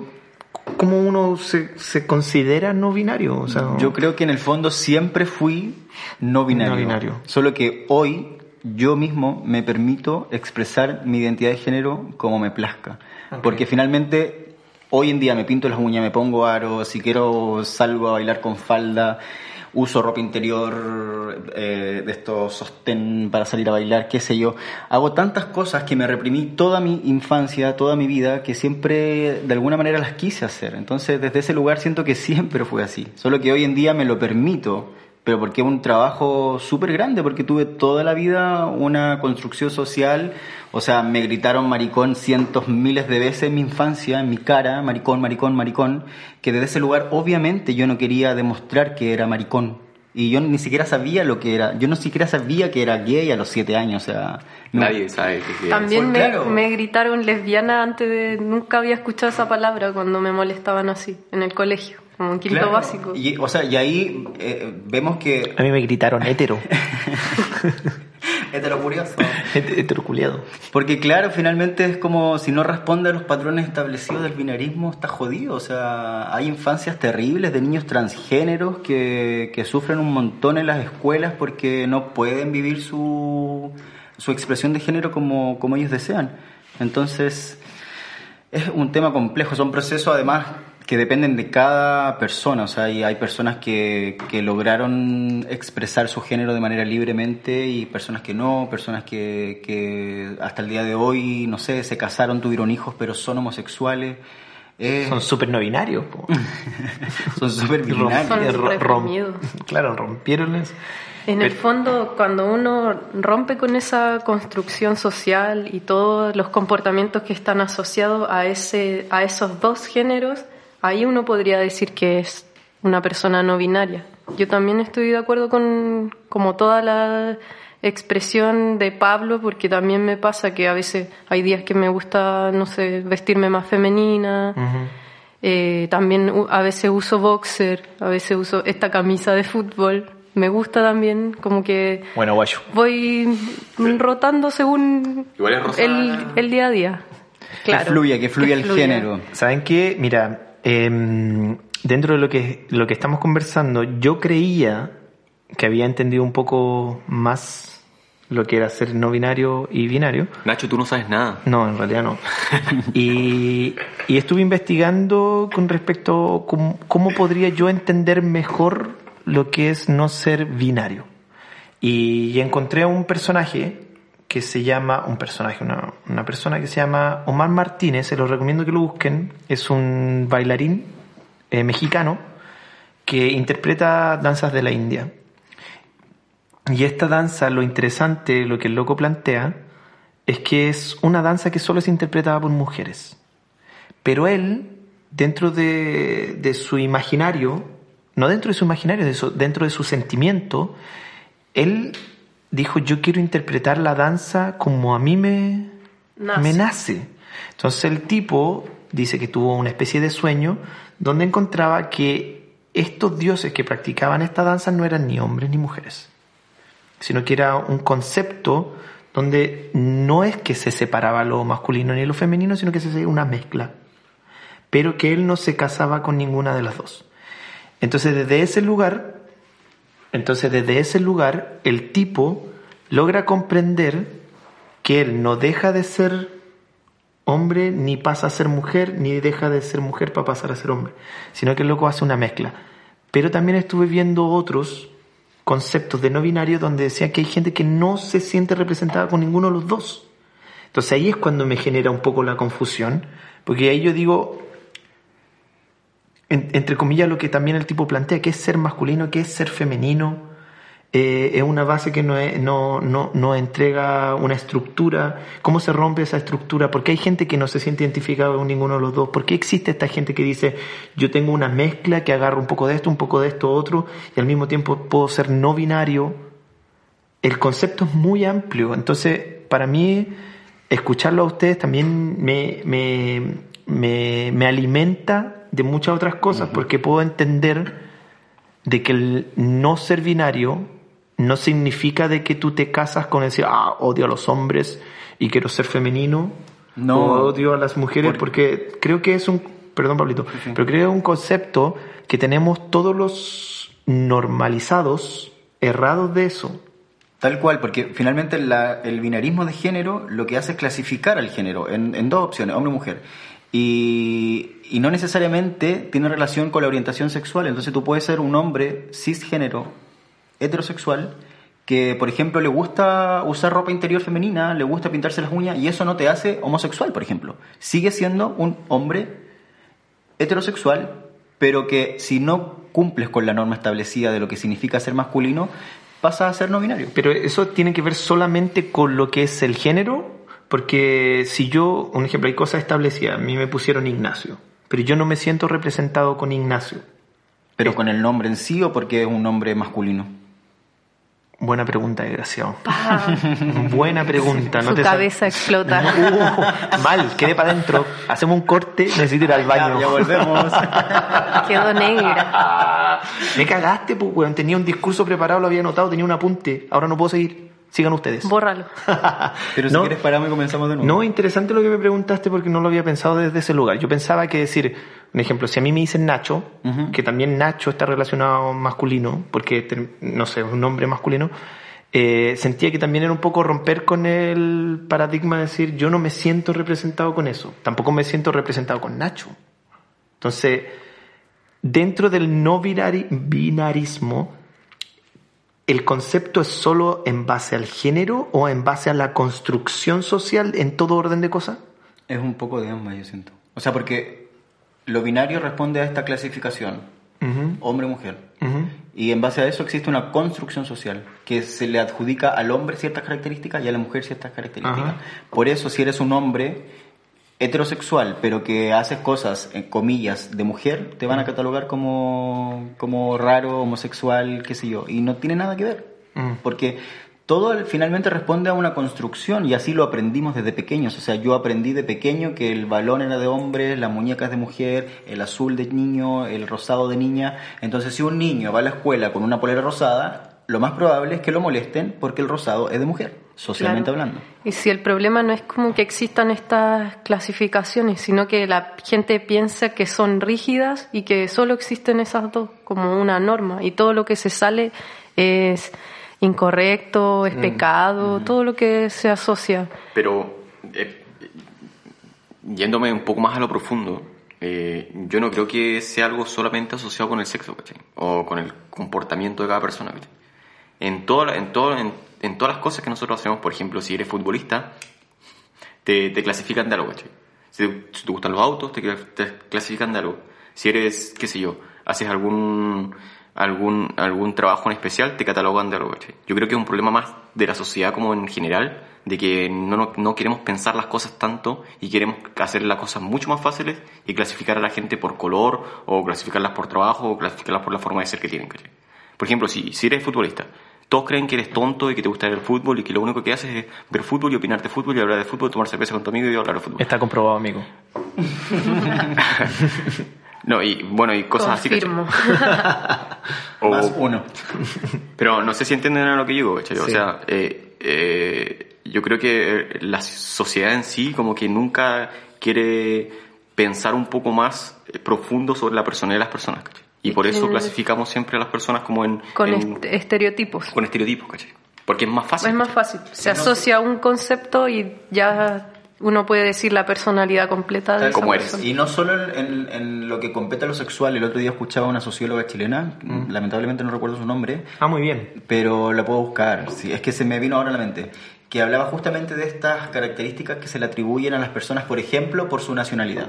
cómo uno se, se considera no binario? O sea, Yo creo que en el fondo siempre fui no binario. No binario. Solo que hoy yo mismo me permito expresar mi identidad de género como me plazca. Porque finalmente hoy en día me pinto las uñas, me pongo aros, si quiero salgo a bailar con falda, uso ropa interior eh, de estos sostén para salir a bailar, qué sé yo. Hago tantas cosas que me reprimí toda mi infancia, toda mi vida, que siempre de alguna manera las quise hacer. Entonces desde ese lugar siento que siempre fue así. Solo que hoy en día me lo permito, pero porque es un trabajo súper grande, porque tuve toda la vida una construcción social, o sea, me gritaron maricón cientos, miles de veces en mi infancia, en mi cara, maricón, maricón, maricón, que desde ese lugar obviamente yo no quería demostrar que era maricón. Y yo ni siquiera sabía lo que era, yo no siquiera sabía que era gay a los siete años, o sea... no. Nadie sabe. También me, claro. me gritaron lesbiana antes de... Nunca había escuchado esa palabra cuando me molestaban así, en el colegio, como en quinto Claro. básico. Y, o sea, y ahí eh, vemos que... a mí me gritaron hetero, Hetero curioso. Het- heteroculeado. Porque claro, finalmente es como si no responde a los patrones establecidos del binarismo, está jodido. O sea, hay infancias terribles de niños transgéneros que, que sufren un montón en las escuelas porque no pueden vivir su, su expresión de género como, como ellos desean. Entonces, es un tema complejo, son procesos además que dependen de cada persona, o sea, hay, hay personas que, que lograron expresar su género de manera libremente y personas que no, personas que, que hasta el día de hoy, no sé, se casaron, tuvieron hijos, pero son homosexuales. Eh, Son súper no binarios. son súper binarios. Son rom- reprimidos. claro, rompieron eso. En el fondo, cuando uno rompe con esa construcción social y todos los comportamientos que están asociados a, ese, a esos dos géneros, ahí uno podría decir que es una persona no binaria. Yo también estoy de acuerdo con como toda la expresión de Pablo, porque también me pasa que a veces hay días que me gusta, no sé, vestirme más femenina. Eh, también u- a veces uso boxer, a veces uso esta camisa de fútbol. Me gusta también, como que Bueno, guayo. voy rotando según Igual es rosada. el, el día a día. Claro, que fluya, que fluya el fluya. género. ¿Saben qué? Mira, em, dentro de lo que, lo que estamos conversando, yo creía que había entendido un poco más lo que era ser no binario y binario. Nacho, tú no sabes nada. No, en realidad no. Y, y estuve investigando con respecto a cómo, cómo podría yo entender mejor lo que es no ser binario. Y encontré a un personaje que se llama, un personaje, una, una persona que se llama Omar Martínez, se los recomiendo que lo busquen, es un bailarín eh, mexicano que interpreta danzas de la India. Y esta danza, lo interesante, lo que el loco plantea, es que es una danza que solo es interpretada por mujeres. Pero él, dentro de, de su imaginario, no dentro de su imaginario, de dentro de su sentimiento, él dijo, yo quiero interpretar la danza como a mí me Nace. me nace. Entonces el tipo dice que tuvo una especie de sueño donde encontraba que estos dioses que practicaban esta danza no eran ni hombres ni mujeres, sino que era un concepto donde no es que se separaba lo masculino ni lo femenino, sino que se hacía una mezcla, pero que él no se casaba con ninguna de las dos. Entonces desde ese lugar, entonces desde ese lugar el tipo logra comprender que él no deja de ser hombre ni pasa a ser mujer, ni deja de ser mujer para pasar a ser hombre, sino que el loco hace una mezcla. Pero también estuve viendo otros conceptos de no binario donde decía que hay gente que no se siente representada con ninguno de los dos. Entonces ahí es cuando me genera un poco la confusión, porque ahí yo digo, en- entre comillas, lo que también el tipo plantea, que es ser masculino, que es ser femenino, eh, es una base que no, es- no, no, no entrega una estructura. ¿Cómo se rompe esa estructura? Porque hay gente que no se siente identificada con ninguno de los dos. ¿Por qué existe esta gente que dice, yo tengo una mezcla que agarra un poco de esto, un poco de esto, otro, y al mismo tiempo puedo ser no binario? El concepto es muy amplio. Entonces, para mí, escucharlo a ustedes también me, me, me, me alimenta de muchas otras cosas, porque puedo entender de que el no ser binario no significa de que tú te casas con decir, ah, odio a los hombres y quiero ser femenino, No. o odio a las mujeres, Por- porque creo que es un, perdón Pablito, pero creo que es un concepto que tenemos todos los normalizados, errados de eso. Tal cual, porque finalmente la- el binarismo de género lo que hace es clasificar al género en, en dos opciones, hombre y mujer. Y, y no necesariamente tiene relación con la orientación sexual. Entonces tú puedes ser un hombre cisgénero, heterosexual, que por ejemplo le gusta usar ropa interior femenina, le gusta pintarse las uñas, y eso no te hace homosexual, por ejemplo. Sigue siendo un hombre heterosexual, pero que si no cumples con la norma establecida de lo que significa ser masculino, pasa a ser no binario. Pero eso tiene que ver solamente con lo que es el género, porque si yo, un ejemplo, hay cosas establecidas, a mí me pusieron Ignacio, pero yo no me siento representado con Ignacio. Pero con el nombre en sí o porque es un nombre masculino. Buena pregunta, desgraciado. Buena pregunta. No Su te cabeza explota. Uh, mal, quedé para adentro. Hacemos un corte, necesito ir al baño. Ya, ya volvemos. Quedó negra. Me cagaste, pues, weón. Tenía un discurso preparado, lo había anotado, tenía un apunte. Ahora no puedo seguir. Sigan ustedes. Bórralo. Pero si No. quieres paramos y comenzamos de nuevo. No, interesante lo que me preguntaste porque no lo había pensado desde ese lugar. Yo pensaba que decir, un ejemplo, si a mí me dicen Nacho, Ujú. que también Nacho está relacionado masculino, porque, no sé, es un nombre masculino, eh, sentía que también era un poco romper con el paradigma de decir, yo no me siento representado con eso, tampoco me siento representado con Nacho. Entonces, dentro del no binari- binarismo, ¿el concepto es solo en base al género o en base a la construcción social en todo orden de cosas? Es un poco de ambas, yo siento. O sea, porque lo binario responde a esta clasificación, hombre-mujer. Y en base a eso existe una construcción social que se le adjudica al hombre ciertas características y a la mujer ciertas características. Por eso, si eres un hombre heterosexual, pero que haces cosas, en comillas, de mujer, te van a catalogar como, como raro, homosexual, qué sé yo. Y no tiene nada que ver. Mm. Porque todo al- finalmente responde a una construcción y así lo aprendimos desde pequeños. O sea, yo aprendí de pequeño que el balón era de hombre, las muñecas de mujer, el azul de niño, el rosado de niña. Entonces, si un niño va a la escuela con una polera rosada, lo más probable es que lo molesten porque el rosado es de mujer, socialmente Claro. hablando. Y si el problema no es como que existan estas clasificaciones, sino que la gente piensa que son rígidas y que solo existen esas dos como una norma y todo lo que se sale es incorrecto, es pecado, todo lo que se asocia. Pero, eh, yéndome un poco más a lo profundo, eh, yo no creo que sea algo solamente asociado con el sexo, ¿cachai? O con el comportamiento de cada persona, ¿cachai? En, toda la- en, todo, en, en todas las cosas que nosotros hacemos, por ejemplo, si eres futbolista, te, clasifican de algo. Si te, gustan los autos, te, cla- te clasifican de algo. Si eres, qué sé yo, haces algún, algún, algún trabajo en especial, te catalogan de algo. Yo creo que es un problema más de la sociedad como en general, de que no, no, no queremos pensar las cosas tanto y queremos hacer las cosas mucho más fáciles y clasificar a la gente por color o clasificarlas por trabajo o clasificarlas por la forma de ser que tienen, ¿cachai? Por ejemplo, si, si eres futbolista, todos creen que eres tonto y que te gusta ver el fútbol y que lo único que haces es ver fútbol y opinar de fútbol y hablar de fútbol, tomar cerveza con tu amigo y hablar de fútbol. Está comprobado, amigo. No, y bueno, y cosas así. Confirmo. O- Más uno. Pero no sé si entienden a lo que digo, ¿cachai? O sea, eh, eh, yo creo que la sociedad en sí como que nunca quiere pensar un poco más eh, profundo sobre la personalidad de las personas, ¿cachai? Y por eso clasificamos siempre a las personas como en... Con en- estereotipos. con estereotipos, ¿cachai? Porque es más fácil. Es más fácil. Se asocia a un concepto y ya uno puede decir la personalidad completa de como eres. persona. Y no solo en, en- en lo que compete a lo sexual, el otro día escuchaba a una socióloga chilena, lamentablemente no recuerdo su nombre, Ah, muy bien. pero la puedo buscar, sí, es que se me vino ahora a la mente, que hablaba justamente de estas características que se le atribuyen a las personas, por ejemplo, por su nacionalidad.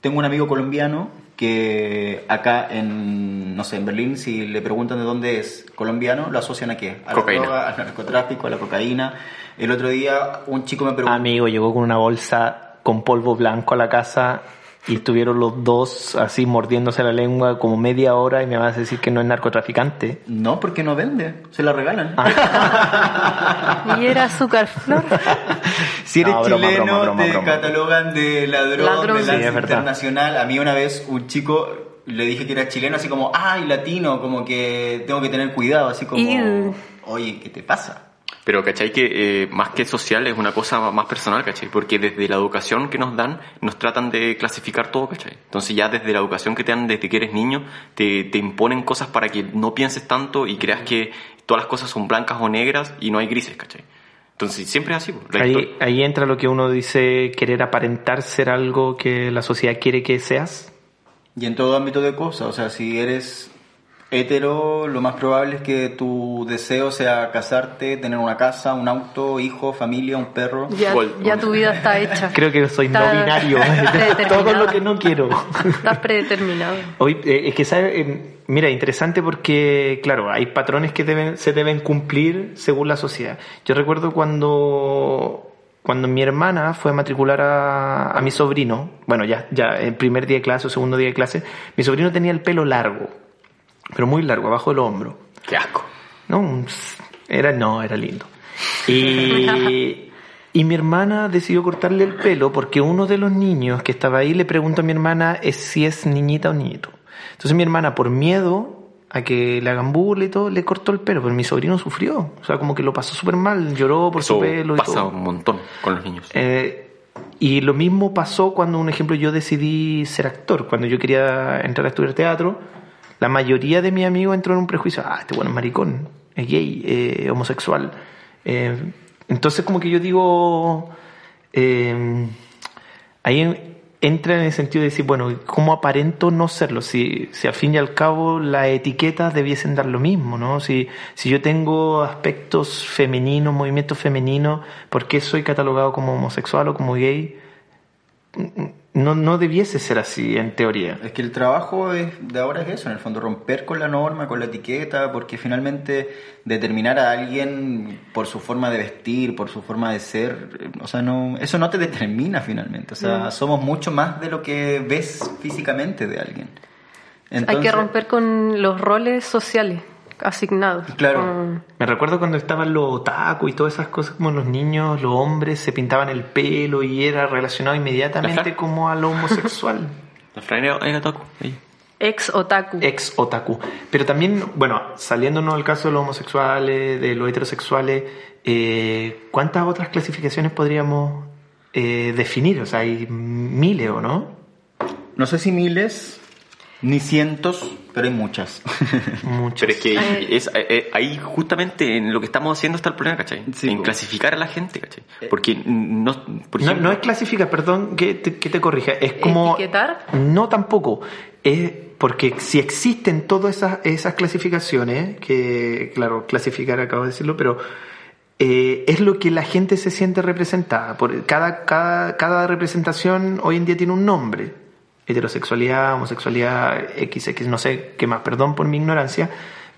tengo un amigo colombiano que acá en, no sé, en Berlín, si le preguntan de dónde es colombiano, lo asocian a qué? A Cocaína. la droga, al narcotráfico, a la cocaína. El otro día un chico me preguntó... Amigo llegó con una bolsa con polvo blanco a la casa y estuvieron los dos así mordiéndose la lengua como media hora y me vas a decir que no es narcotraficante. No, porque no vende, se la regalan. Y era azúcar flor. Si eres No, broma, chileno, broma, broma, te broma. catalogan de ladrón, Ladrón. de Sí, verdad. internacional. A mí una vez un chico le dije que era chileno, así como, ay, latino, como que tengo que tener cuidado, así como, Ew. oye, ¿qué te pasa? Pero, ¿cachai? Que eh, más que social es una cosa más personal, ¿cachai? Porque desde la educación que nos dan, nos tratan de clasificar todo, ¿cachai? Entonces ya desde la educación que te dan desde que eres niño, te, te imponen cosas para que no pienses tanto y creas que todas las cosas son blancas o negras y no hay grises, ¿cachai? Entonces siempre es así. Ahí, ahí entra lo que uno dice, querer aparentar ser algo que la sociedad quiere que seas. Y en todo ámbito de cosas, o sea, si eres hetero, lo más probable es que tu deseo sea casarte, tener una casa, un auto, hijo, familia, un perro. Ya, ya tu vida está hecha. Creo que soy no Está binario, predeterminado. todo lo que no quiero. Estás predeterminado. Hoy, eh, es que, ¿sabe? Eh, mira, interesante porque, claro, hay patrones que deben, se deben cumplir según la sociedad. Yo recuerdo cuando, cuando mi hermana fue a matricular a, a mi sobrino, bueno, ya, ya el primer día de clase o segundo día de clase, mi sobrino tenía el pelo largo, pero muy largo, abajo del hombro. Qué asco. No, era, no, era lindo. Y, y mi hermana decidió cortarle el pelo porque uno de los niños que estaba ahí le preguntó a mi hermana es si es niñita o niñito. Entonces mi hermana, por miedo a que le hagan burla y todo, le cortó el pelo, pero mi sobrino sufrió. O sea, como que lo pasó súper mal, lloró por Eso su pelo y pasa todo. un montón con los niños. Eh, y lo mismo pasó cuando, un ejemplo, yo decidí ser actor. Cuando yo quería entrar a estudiar teatro, la mayoría de mis amigos entró en un prejuicio. Ah, este bueno es maricón, es gay, eh, homosexual. Eh, entonces, como que yo digo, eh, ahí en- entra en el sentido de decir, bueno, ¿cómo aparento no serlo? Si, si al fin y al cabo las etiquetas debiesen dar lo mismo, ¿no? Si, si yo tengo aspectos femeninos, movimientos femeninos, ¿por qué soy catalogado como homosexual o como gay? No, no debiese ser así, en teoría. Es que el trabajo es- de ahora es eso, en el fondo, romper con la norma, con la etiqueta, porque finalmente determinar a alguien por su forma de vestir, por su forma de ser, eh, o sea, no, eso no te determina finalmente. O sea, somos mucho más de lo que ves físicamente de alguien. Hay que romper con los roles sociales asignados. Claro. Me recuerdo cuando estaban los otaku y todas esas cosas, como los niños, los hombres se pintaban el pelo y era relacionado inmediatamente como a lo homosexual. La Fran era, era otaku, ahí. ex otaku. Ex otaku. Pero también, bueno, saliéndonos del caso de los homosexuales, de los heterosexuales, eh, ¿cuántas otras clasificaciones podríamos eh, definir? O sea, hay miles, ¿o no? No sé si miles, ni cientos, pero hay muchas. Muchas. Pero es que Ay. es, eh, eh, ahí justamente en lo que estamos haciendo está el problema, ¿cachai? Sí, en clasificar a la gente, ¿cachai? Porque no, por No, es clasificar, perdón que te, que te corrija, es como... ¿Etiquetar? No tampoco, es porque si existen todas esas, esas clasificaciones, que claro, clasificar acabo de decirlo, pero eh, es lo que la gente se siente representada. Por, cada, cada, cada representación hoy en día tiene un nombre. Heterosexualidad, homosexualidad, XX, no sé qué más, perdón por mi ignorancia,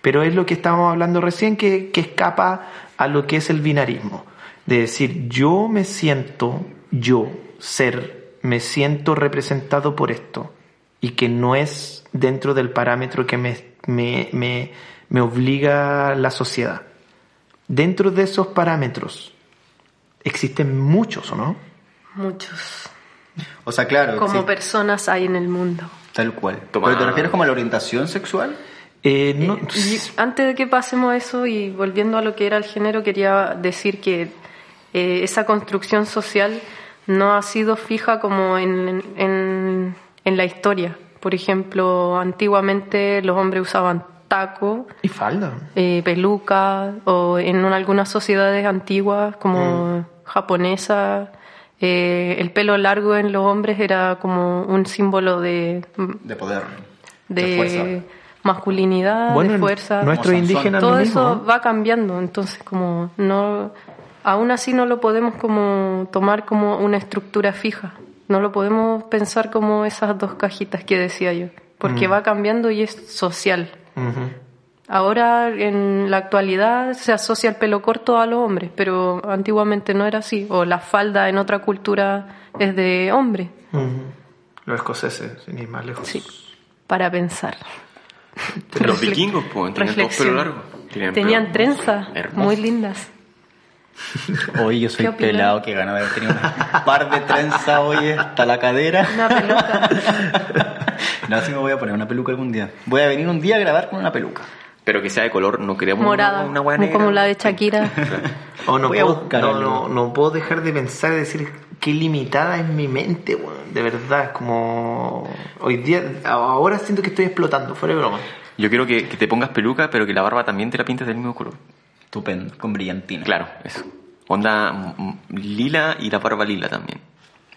pero es lo que estábamos hablando recién que, que escapa a lo que es el binarismo. De decir, yo me siento, yo, ser, me siento representado por esto y que no es dentro del parámetro que me, me, me, me obliga la sociedad. Dentro de esos parámetros existen muchos, ¿o no? Muchos. O sea, claro, Como sí, personas hay en el mundo. tal cual. Toma. ¿Pero te refieres como a la orientación sexual? Eh, no- Eh, antes de que pasemos a eso y volviendo a lo que era el género, quería decir que eh, esa construcción social no ha sido fija como en, en, en la historia. Por ejemplo, antiguamente los hombres usaban taco, y falda. eh, peluca, o en un- algunas sociedades antiguas como japonesas, eh, el pelo largo en los hombres era como un símbolo de, De poder, de, de, fuerza. masculinidad, Bueno, de fuerza. Sansón. indígenas Todo lo eso va cambiando, entonces como no, aún así no lo podemos como tomar como una estructura fija No lo podemos pensar como esas dos cajitas que decía yo, porque va cambiando y es social. Ujú. Ahora, en la actualidad, se asocia el pelo corto a los hombres, pero antiguamente no era así. O la falda en otra cultura es de hombre. Los escoceses, sin ir más lejos. Sí, para pensar. Los vikingos, pues, tenían pelo largo. Tenían Tenían pelo trenzas hermoso. muy lindas. Hoy yo soy pelado, que gana de haber tenido un par de trenzas hoy hasta la cadera. Una peluca. No, sí me voy a poner una peluca algún día. Voy a venir un día a grabar con una peluca. Pero que sea de color, no queríamos morada, una, una negra. como la de Shakira. Oh, no, puedo, buscar no, no, no puedo dejar de pensar y decir qué limitada es mi mente, weón. De verdad, como hoy día, ahora siento que estoy explotando, fuera de broma. Yo quiero que, que te pongas peluca, pero que la barba también te la pintes del mismo color. Estupendo, con brillantina. Claro, eso. Onda mm, mm, lila y la barba lila también.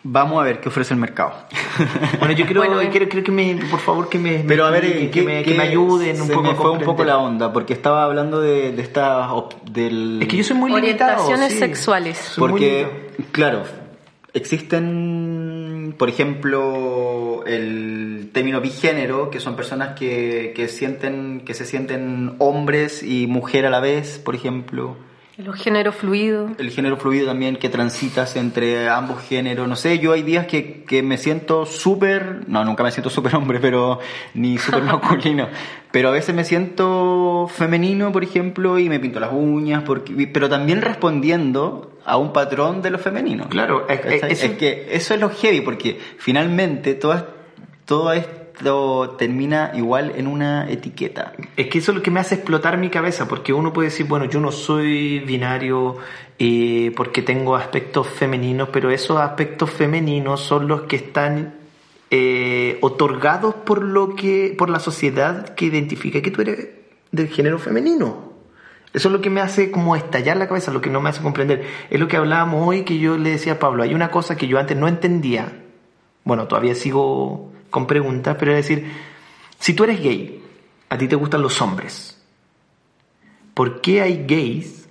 Vamos a ver qué ofrece el mercado. Bueno, yo quiero, Bueno, eh. quiero, quiero que me, por favor, que me, Pero a ver, que, eh, que me, que me ayuden un se poco me fue un poco la onda, porque estaba hablando de, de esta... op- del... Es que yo soy muy limitado. Orientaciones sí. sexuales. Porque, claro, existen, por ejemplo, el término bigénero, que son personas que, que sienten, que se sienten hombres y mujer a la vez, por ejemplo. Los géneros fluidos. El género fluido también, que transitas entre ambos géneros. No sé, yo hay días que, que me siento súper, no, nunca me siento súper hombre, pero ni súper masculino. Pero a veces me siento femenino, por ejemplo, y me pinto las uñas, porque, pero también respondiendo a un patrón de lo femenino. Claro, es- es- es, que eso es lo heavy, porque finalmente todo, todo esto termina igual en una etiqueta. Es que eso es lo que me hace explotar mi cabeza, porque uno puede decir, bueno, yo no soy binario eh, porque tengo aspectos femeninos, pero esos aspectos femeninos son los que están eh, otorgados por lo que, por la sociedad que identifica que tú eres del género femenino. Eso es lo que me hace como estallar la cabeza, lo que no me hace comprender. Es lo que hablábamos hoy que yo le decía a Pablo, hay una cosa que yo antes no entendía, bueno, todavía sigo con preguntas, pero es decir, si tú eres gay, a ti te gustan los hombres, ¿por qué hay gays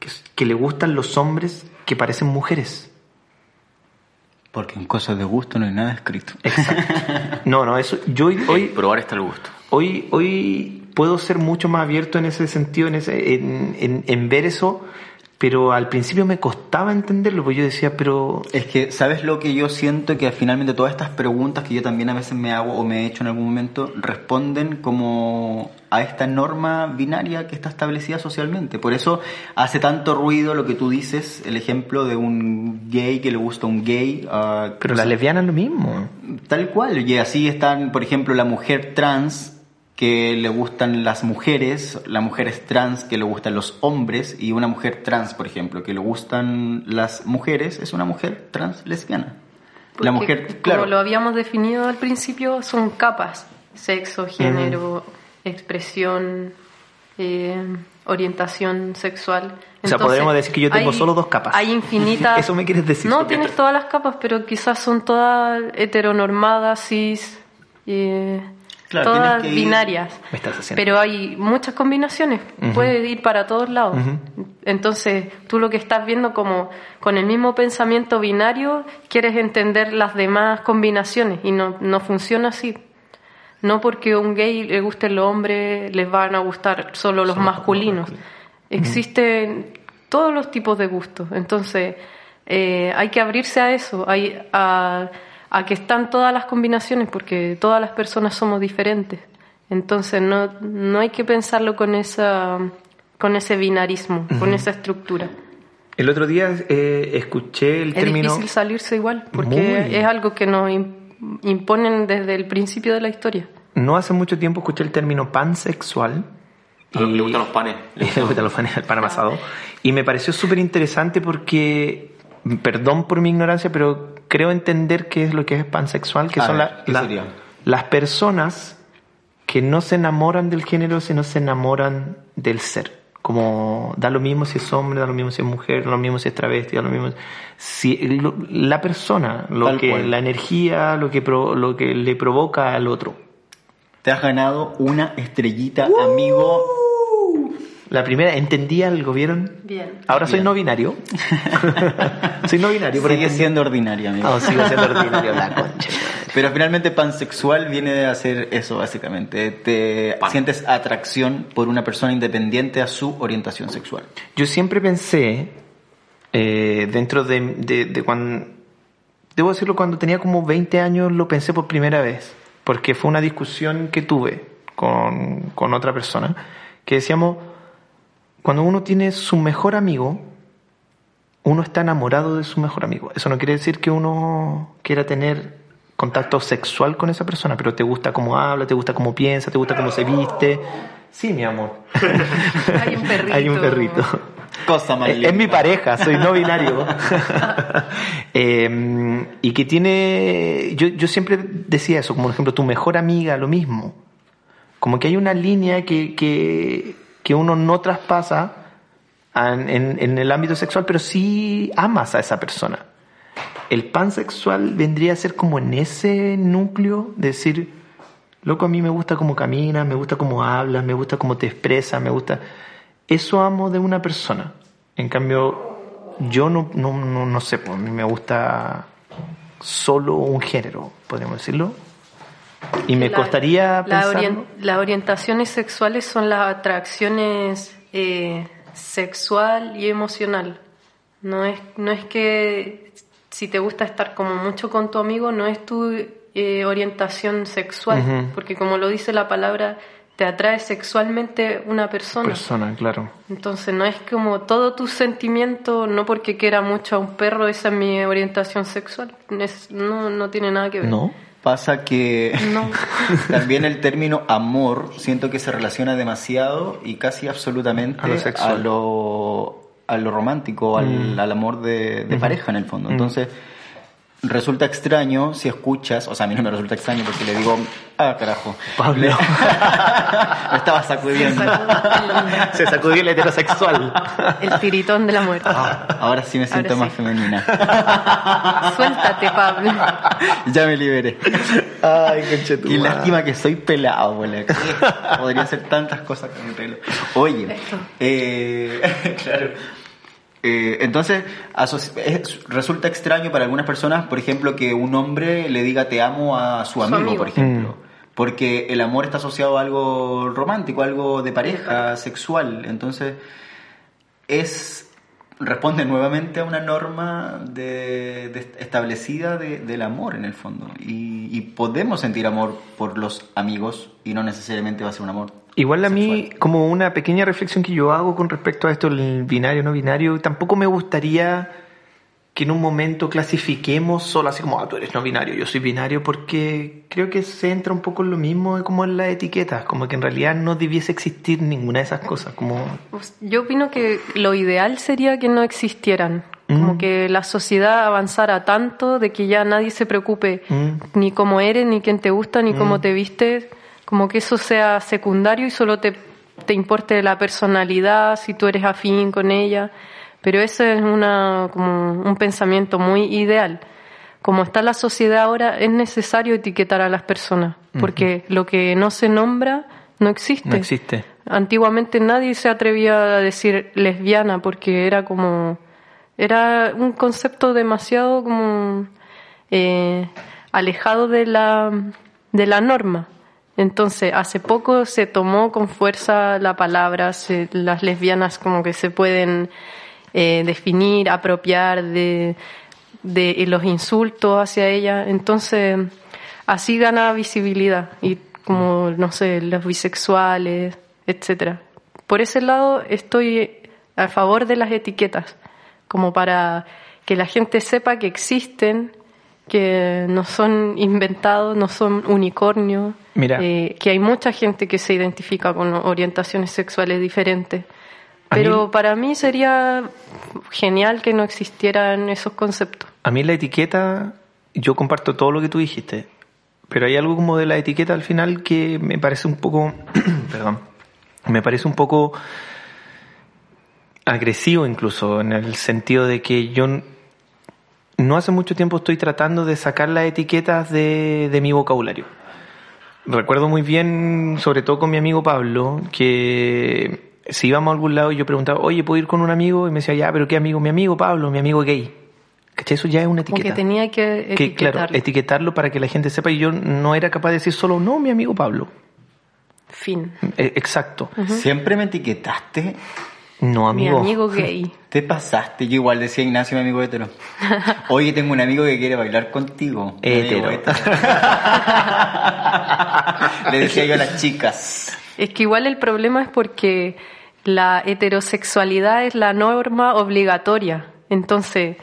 que, que le gustan los hombres que parecen mujeres? Porque en cosas de gusto no hay nada escrito. No, no, eso, yo hoy, hoy, Probar está el gusto. hoy, hoy puedo ser mucho más abierto en ese sentido, en, ese, en, en- en ver eso, pero al principio me costaba entenderlo, porque yo decía, pero Es que, ¿sabes lo que yo siento? Que finalmente todas estas preguntas que yo también a veces me hago o me he hecho en algún momento responden como a esta norma binaria que está establecida socialmente. Por eso hace tanto ruido lo que tú dices, el ejemplo de un gay que le gusta un gay. ah, pero las lesbianas lo mismo. Tal cual, y así están, por ejemplo, la mujer trans que le gustan las mujeres, la mujer es trans que le gustan los hombres y una mujer trans, por ejemplo, que le gustan las mujeres, es una mujer trans lesbiana. la Porque, mujer, claro, Como lo habíamos definido al principio, son capas. Sexo, género, expresión, eh, orientación sexual. O sea, podríamos decir que yo tengo hay- solo dos capas. Hay infinitas... Eso me quieres decir. No, tienes todas las capas, pero quizás son todas heteronormadas, cis, eh, Claro, todas ir- binarias. Me estás haciendo. Pero hay muchas combinaciones, puede ir para todos lados. Entonces, tú lo que estás viendo como con el mismo pensamiento binario, quieres entender las demás combinaciones y no, no funciona así. No porque a un gay le gusten los hombres, les van a gustar solo los masculinos. Existen todos los tipos de gustos. Entonces, eh, hay que abrirse a eso, hay, a, a que están todas las combinaciones, porque todas las personas somos diferentes. Entonces, no, no hay que pensarlo con, esa, con ese binarismo, con esa estructura. El otro día eh, escuché el Es término... difícil salirse igual, porque Muy. es algo que nos im- imponen desde el principio de la historia. No hace mucho tiempo escuché el término pansexual. A los que le gustan los panes. Le Le gustan los panes, el pan amasado. Y me pareció súper interesante porque, perdón por mi ignorancia, pero creo entender qué es lo que es pansexual, que A son ver, las personas que no se enamoran del género, sino se enamoran del ser. Como da lo mismo si es hombre, da lo mismo si es mujer, da lo mismo si es travesti, da lo mismo si lo- la persona, lo Tal que cual. la energía, lo que pro- lo que le provoca al otro. te has ganado una estrellita, amigo. La primera, ¿entendí algo? ¿Vieron? Bien. Ahora soy Bien. no binario. soy no binario, Sigue entendí- siendo ordinaria, amigo. No, sigo siendo ordinario, la concha. Pero finalmente pansexual viene de hacer eso básicamente. Te sientes atracción por una persona independiente a su orientación sexual. Yo siempre pensé, eh, dentro de, de, de cuando, debo decirlo, cuando tenía como 20 años lo pensé por primera vez, porque fue una discusión que tuve con, con otra persona, que decíamos, cuando uno tiene su mejor amigo, uno está enamorado de su mejor amigo. Eso no quiere decir que uno quiera tener contacto sexual con esa persona, pero te gusta cómo habla, te gusta cómo piensa, te gusta cómo se viste. Sí, mi amor. Hay un perrito. Hay un perrito. Cosa más Es, linda. es mi pareja, soy no binario. Eh, y que tiene. Yo, yo siempre decía eso, como por ejemplo, tu mejor amiga, lo mismo. Como que hay una línea que, que, que uno no traspasa en, el ámbito sexual, pero sí amas a esa persona. El pansexual vendría a ser como en ese núcleo, de decir, loco, a mí me gusta cómo caminas, me gusta cómo hablas, me gusta cómo te expresas, me gusta... Eso amo de una persona. En cambio, yo no, no, no, no sé, pues a mí me gusta solo un género, podríamos decirlo. Y me La- costaría la orien- las orientaciones sexuales son las atracciones eh, sexual y emocional. No es, no es que si te gusta estar como mucho con tu amigo, no es tu eh, orientación sexual, porque como lo dice la palabra, te atrae sexualmente una persona. Persona, claro. Entonces no es como todo tu sentimiento, no porque quiera mucho a un perro, esa es mi orientación sexual. Es- no, no tiene nada que ver. ¿No? Pasa que No. también el término amor siento que se relaciona demasiado y casi absolutamente A lo a sexual. lo, a lo romántico, al, al amor de, de pareja en el fondo. Entonces, resulta extraño si escuchas, o sea, a mí no me resulta extraño porque le digo, ah, carajo. Pablo. Me estaba sacudiendo. Se sacudió el heterosexual. El tiritón de la muerte. Ahora sí me siento Ahora más sí. femenina. Suéltate, Pablo. ya me liberé. Ay, conchetumare. Y lástima que soy pelado, boludo. Podría hacer tantas cosas con mi pelo. Oye, eh, claro. Eh, entonces, es- resulta extraño para algunas personas, por ejemplo, que un hombre le diga te amo a su amigo, amigo. por ejemplo. Mm. Porque el amor está asociado a algo romántico, algo de pareja, sexual. Entonces, es responde nuevamente a una norma de, de- establecida de- del amor en el fondo. Y, y podemos sentir amor por los amigos y no necesariamente va a ser un amor Igual a mí, como una pequeña reflexión que yo hago con respecto a esto, el binario, no binario, tampoco me gustaría que en un momento clasifiquemos solo así como, ah, tú eres no binario, yo soy binario, porque creo que se entra un poco en lo mismo como en las etiquetas, como que en realidad no debiese existir ninguna de esas cosas, como... Pues, Yo opino que lo ideal sería que no existieran. Como Mm. que la sociedad avanzara tanto de que ya nadie se preocupe Mm. ni cómo eres, ni quién te gusta, ni cómo te vistes. Como que eso sea secundario y solo te, te importe la personalidad, si tú eres afín con ella. Pero ese es una, como un pensamiento muy ideal. Como está la sociedad ahora, es necesario etiquetar a las personas, porque lo que no se nombra no existe. No existe. Antiguamente nadie se atrevía a decir lesbiana porque era como era un concepto demasiado como eh, alejado de la de la norma. Entonces, hace poco se tomó con fuerza la palabra, se- las lesbianas como que se pueden eh, definir, apropiar de, de los insultos hacia ella. Entonces, así gana visibilidad y como, no sé, los bisexuales, etcétera. Por ese lado estoy a favor de las etiquetas, como para que la gente sepa que existen, que no son inventados, no son unicornios, Mira. eh, que hay mucha gente que se identifica con orientaciones sexuales diferentes. Mí- Pero para mí sería genial que no existieran esos conceptos. A mí la etiqueta, yo comparto todo lo que tú dijiste, pero hay algo como de la etiqueta al final que me parece un poco, perdón, me parece un poco agresivo incluso, en el sentido de que yo no hace mucho tiempo estoy tratando de sacar las etiquetas de, de mi vocabulario. Recuerdo muy bien, sobre todo con mi amigo Pablo, que si íbamos a algún lado y yo preguntaba, oye, ¿puedo ir con un amigo? Y me decía, ya, pero ¿qué amigo? Mi amigo Pablo, mi amigo gay. ¿Cachai? Eso ya es una Como etiqueta. que tenía que Que, claro, etiquetarlo. etiquetarlo para que la gente sepa y yo no era capaz de decir solo, no, mi amigo Pablo. fin. Eh, exacto. Siempre me etiquetaste. No, Mi amigo. amigo gay. Te pasaste. Yo igual decía Ignacio, mi amigo hetero. Oye, tengo un amigo que quiere bailar contigo. Amigo Hetero. Le decía yo a las chicas. Es que igual el problema es porque la heterosexualidad es la norma obligatoria. Entonces,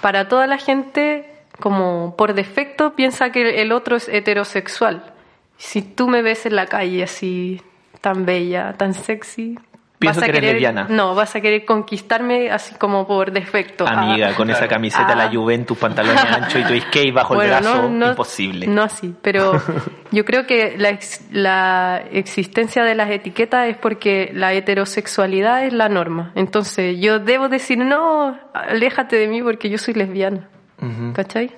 para toda la gente, como por defecto, piensa que el otro es heterosexual. Si tú me ves en la calle así, tan bella, tan sexy, Pienso que eres querer, lesbiana. no, vas a querer conquistarme así como por defecto. Amiga, Ah, con esa camiseta, Ah. la Juventus, pantalones anchos y tu skate bajo Bueno, el brazo, no, no- imposible. No así, pero yo creo que la, ex- la existencia de las etiquetas es porque la heterosexualidad es la norma. Entonces yo debo decir, no, aléjate de mí porque yo soy lesbiana. ¿Cachai?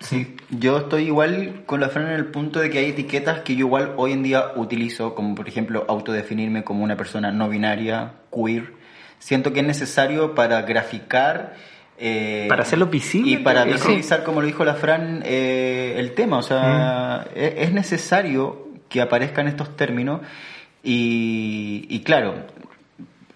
Sí, yo estoy igual con la Fran en el punto de que hay etiquetas que yo igual hoy en día utilizo, como por ejemplo autodefinirme como una persona no binaria, queer. Siento que es necesario para graficar... eh, Para hacerlo visible, Y para visibilizar, como lo dijo la Fran, eh, el tema. O sea, Mm. es, es necesario que aparezcan estos términos y, y claro,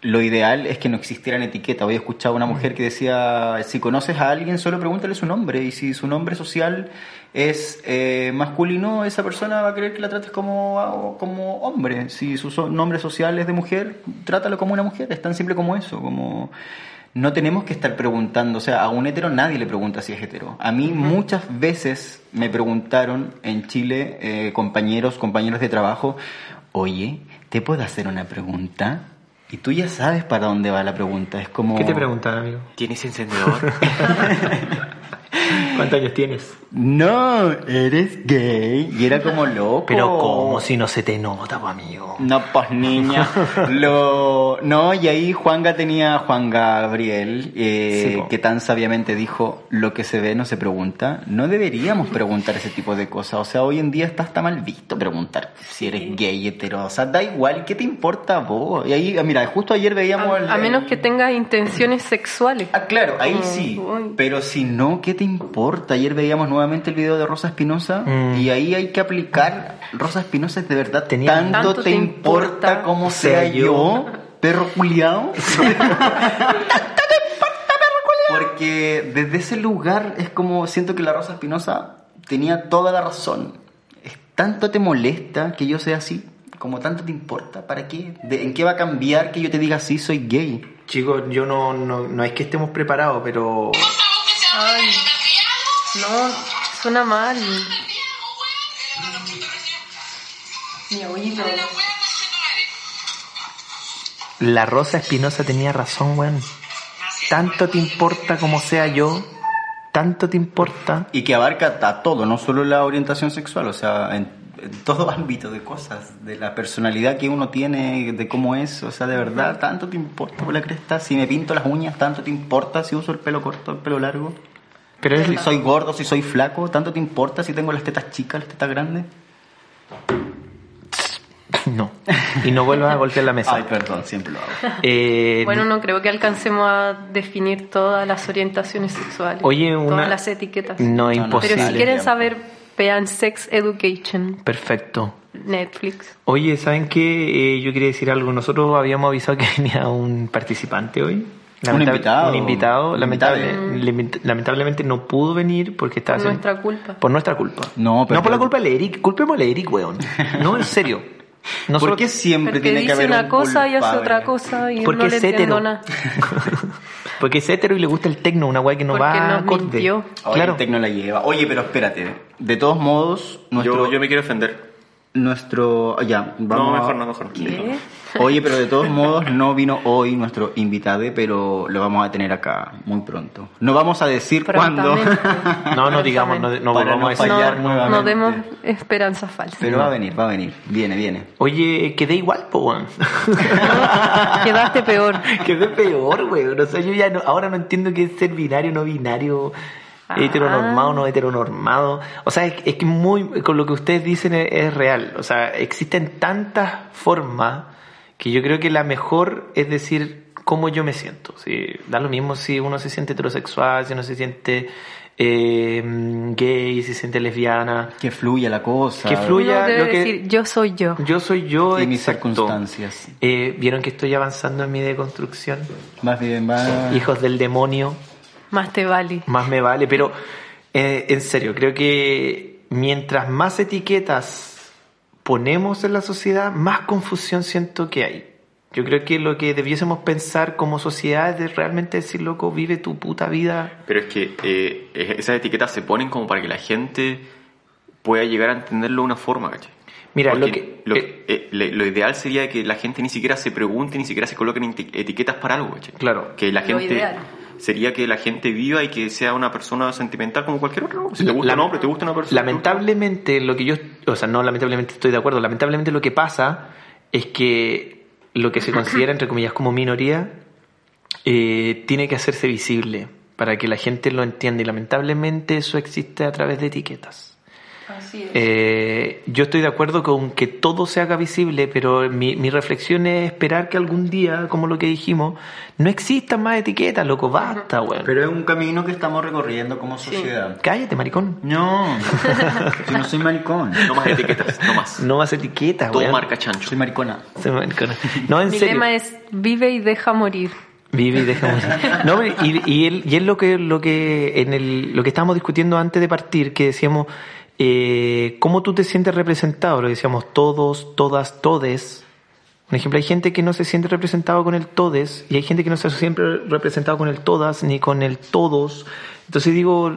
lo ideal es que no existieran etiquetas. Hoy he escuchado a una mujer que decía, si conoces a alguien, solo pregúntale su nombre. Y si su nombre social es eh, masculino, esa persona va a querer que la trates como, como hombre. Si su so- nombre social es de mujer, trátalo como una mujer. Es tan simple como eso. Como no tenemos que estar preguntando. O sea, a un hetero nadie le pregunta si es hetero. A mí muchas veces me preguntaron en Chile, eh, compañeros, compañeros de trabajo, oye, ¿te puedo hacer una pregunta? Y tú ya sabes para dónde va la pregunta. Es como... ¿Qué te preguntan, amigo? ¿Tienes encendedor? ¿Cuántos años tienes? No, eres gay. Y era como loco. Pero ¿cómo si no se te nota, amigo? No, pues niña. Lo... No, y ahí Juanga tenía, Juan Gabriel, eh, Sí, que tan sabiamente dijo, lo que se ve no se pregunta. No deberíamos preguntar ese tipo de cosas. O sea, hoy en día está hasta mal visto preguntar si eres gay, hetero. O sea, da igual, ¿qué te importa a vos? Y ahí, mira, justo ayer veíamos... el- A, a menos que tengas intenciones sexuales. Ah, claro, ahí sí. Pero si no, ¿qué te importa? Ayer veíamos nuevamente el video de Rosa Espinosa Mm. y ahí hay que aplicar. Rosa Espinosa es de verdad. Tenía- ¿Tanto, Tanto te te importa importa cómo sea yo? yo, perro culiao? Porque desde ese lugar es como siento que la Rosa Espinosa tenía toda la razón. Es tanto te molesta que yo sea así, como tanto te importa, ¿para qué? ¿De- ¿En qué va a cambiar que yo te diga sí, soy gay? Chicos, yo no, no, no es que estemos preparados, pero Ay, no, suena mal. Mi oído. la Rosa Espinosa tenía razón, weón. Tanto te importa como sea yo, tanto te importa. Y que abarca a todo, no solo la orientación sexual, o sea, en, en todo ámbito de cosas, de la personalidad que uno tiene, de cómo es, o sea, de verdad, tanto te importa por la cresta, si me pinto las uñas, tanto te importa si uso el pelo corto, el pelo largo, Pero es, soy gordo, si soy flaco, tanto te importa si tengo las tetas chicas, las tetas grandes. no. Y no vuelvas a golpear la mesa. Ay, perdón, siempre lo hago. Eh, Bueno, no creo que alcancemos a definir todas las orientaciones sexuales. Oye, una- Todas las etiquetas. No, no, imposible. Pero si quieren saber, vean Sex Education, Perfecto. Netflix. Oye, ¿saben qué? Eh, yo quería decir algo. Nosotros habíamos avisado que venía un participante hoy. Invitado. Un invitado. Lamentable- Invitado. lament- lamentablemente no pudo venir porque estaba Por haciendo- nuestra culpa. Por nuestra culpa. No, pero- no por la culpa de Eric. Culpemos a Eric, weón. No, en serio. ¿Por Nosotros- qué siempre Porque tiene que dice haber una un cosa y hace otra cosa y Porque no le es hetero. entiendo nada. Porque es hetero y le gusta el tecno, una weá que no Porque va nos acorde. mintió. Oye, Claro. el tecno la lleva. Oye, pero espérate. De todos modos, nuestro... yo, yo me quiero ofender. Nuestro... Ya, vamos No, a- mejor no, mejor no. ¿Qué? Oye, pero de todos modos no vino hoy nuestro invitado, pero lo vamos a tener acá muy pronto. No vamos a decir cuándo. No, no digamos, no, no no a fallar No, nuevamente. no demos esperanzas falsas. pero va a venir, va a venir. Viene, viene. Oye, quedé igual, po, weón. Quedaste peor. Quedé peor, weón. O sea, yo ya no, ahora no entiendo qué es ser binario, no binario, Ah. heteronormado, no heteronormado. O sea, es, es que muy, con lo que ustedes dicen es, es real. O sea, existen tantas formas que yo creo que la mejor es decir cómo yo me siento. ¿sí? Da lo mismo si uno se siente heterosexual, si uno se siente eh, gay, si se siente lesbiana. Que fluya la cosa. Que fluya. Debe lo que- decir, yo soy yo. Yo soy yo. Y mis circunstancias. Eh, ¿Vieron que estoy avanzando en mi deconstrucción? Más bien, va. Hijos del demonio. Más te vale. más me vale, pero eh, en serio, creo que mientras más etiquetas ponemos en la sociedad, más confusión siento que hay. Yo creo que lo que debiésemos pensar como sociedad es de realmente decir, loco, vive tu puta vida. Pero es que eh, esas etiquetas se ponen como para que la gente pueda llegar a entenderlo de una forma, ¿cachai? Mira, lo que... lo, eh, eh, lo ideal sería que la gente ni siquiera se pregunte, ni siquiera se coloquen eti- etiquetas para algo, ¿cachai? Claro. Que la Lo gente... ideal. Sería que la gente viva y que sea una persona sentimental como cualquier otro. Si te gusta La- un hombre, te gusta una persona. Lamentablemente, lo que yo, o sea, no lamentablemente estoy de acuerdo, lamentablemente lo que pasa es que lo que se considera, entre comillas, como minoría, eh, tiene que hacerse visible para que la gente lo entienda y lamentablemente eso existe a través de etiquetas. Así es. Eh, yo estoy de acuerdo con que todo se haga visible, pero mi, mi reflexión es esperar que algún día, como lo que dijimos, no existan más etiquetas, loco, basta, weón. Pero es un camino que estamos recorriendo como sociedad. Cállate, maricón. No, yo no soy maricón. No más etiquetas, no más. No más etiquetas, Todo weón. marca chancho. Soy maricona. Se me- No, en Mi serio. lema es vive y deja morir. Vive y deja morir. No, y, y, él- y es lo que, lo que en el, lo que estábamos discutiendo antes de partir, que decíamos, eh, ¿cómo tú te sientes representado? Lo que decíamos todos, todas, todes. Por ejemplo, hay gente que no se siente representado con el todes y hay gente que no se siente representado con el todas ni con el todos. Entonces digo,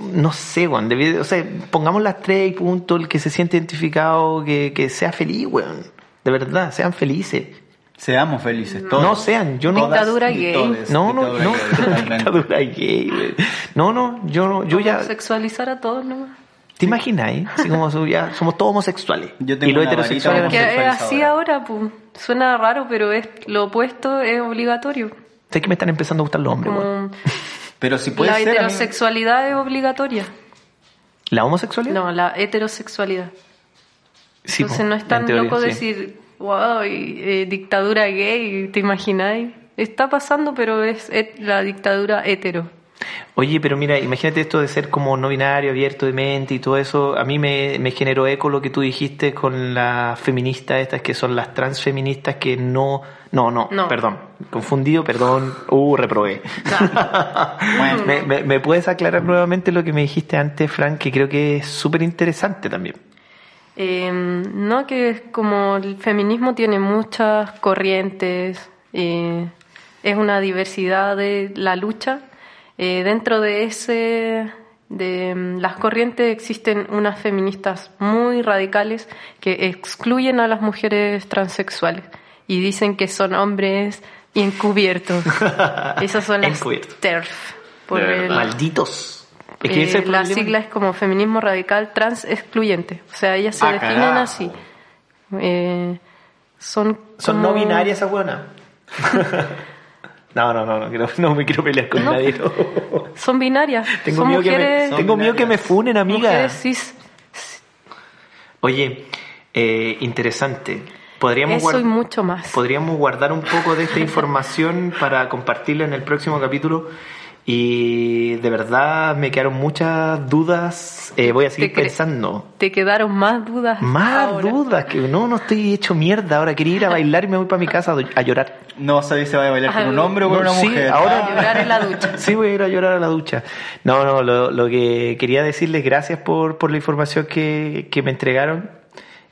no sé, weón, o sea, pongamos las tres y punto, el que se siente identificado, que, que sea feliz, weón. De verdad, sean felices. Seamos felices todos. No sean, yo no. Dictadura gay. todes. No, no, Dictadura no. gay. Dictadura gay, güey. No, no, yo no, yo ya. Sexualizar a todos nomás. ¿Te imaginas? Así como ya somos todos homosexuales. Yo tengo y Porque no. es así ahora, pues. Suena raro, pero es lo opuesto es obligatorio. Sé que me están empezando a gustar los hombres, güey. Como Pero si puede la ser. heterosexualidad es obligatoria. ¿La homosexualidad? No, la heterosexualidad. Sí, Entonces po, no es tan teoría, loco sí. decir, wow, y, eh, dictadura gay, ¿te imagináis? Está pasando, pero es et- la dictadura hetero. Oye, pero mira, imagínate esto de ser como no binario, abierto de mente y todo eso. A mí me, me generó eco lo que tú dijiste con las feministas estas que son las transfeministas que no... No, no, No. perdón. Confundido, perdón. Uh, reprobé. Bueno. ¿Me, me, me puedes aclarar nuevamente lo que me dijiste antes, Frank? Que creo que es súper interesante también. Eh, no, que es como el feminismo tiene muchas corrientes, eh, es una diversidad de la lucha. Eh, dentro de ese, de mm, las corrientes existen unas feministas muy radicales que excluyen a las mujeres transexuales y dicen que son hombres encubiertos. Esas son las Encubiertos. TERF. Por el-. Malditos. Es eh, que la sigla es como feminismo radical trans excluyente. O sea, ellas se Ah, definen carajo. así. Eh, son Son como- no binarias esa buena. no, no, no, no, quiero- no me quiero pelear con No. nadie. no. Son binarias. Tengo son miedo, que me, mujeres, son tengo miedo que me binarias. funen, amiga. mujeres cis. Oye, eh, interesante. Podríamos, Eso y mucho más. podríamos guardar un poco de esta información para compartirla en el próximo capítulo. Y de verdad me quedaron muchas dudas. Eh, voy a seguir Te pensando. Te quedaron más dudas. Más ahora. dudas, que no, no estoy hecho mierda. Ahora quería ir a bailar y me voy para mi casa a llorar. No sabéis si va a bailar con Ah, un hombre o con no, una sí, mujer. ahora- A llorar en la ducha. Sí, voy a ir a llorar a la ducha. No, no, lo, lo que quería decirles, gracias por, por la información que, que me entregaron.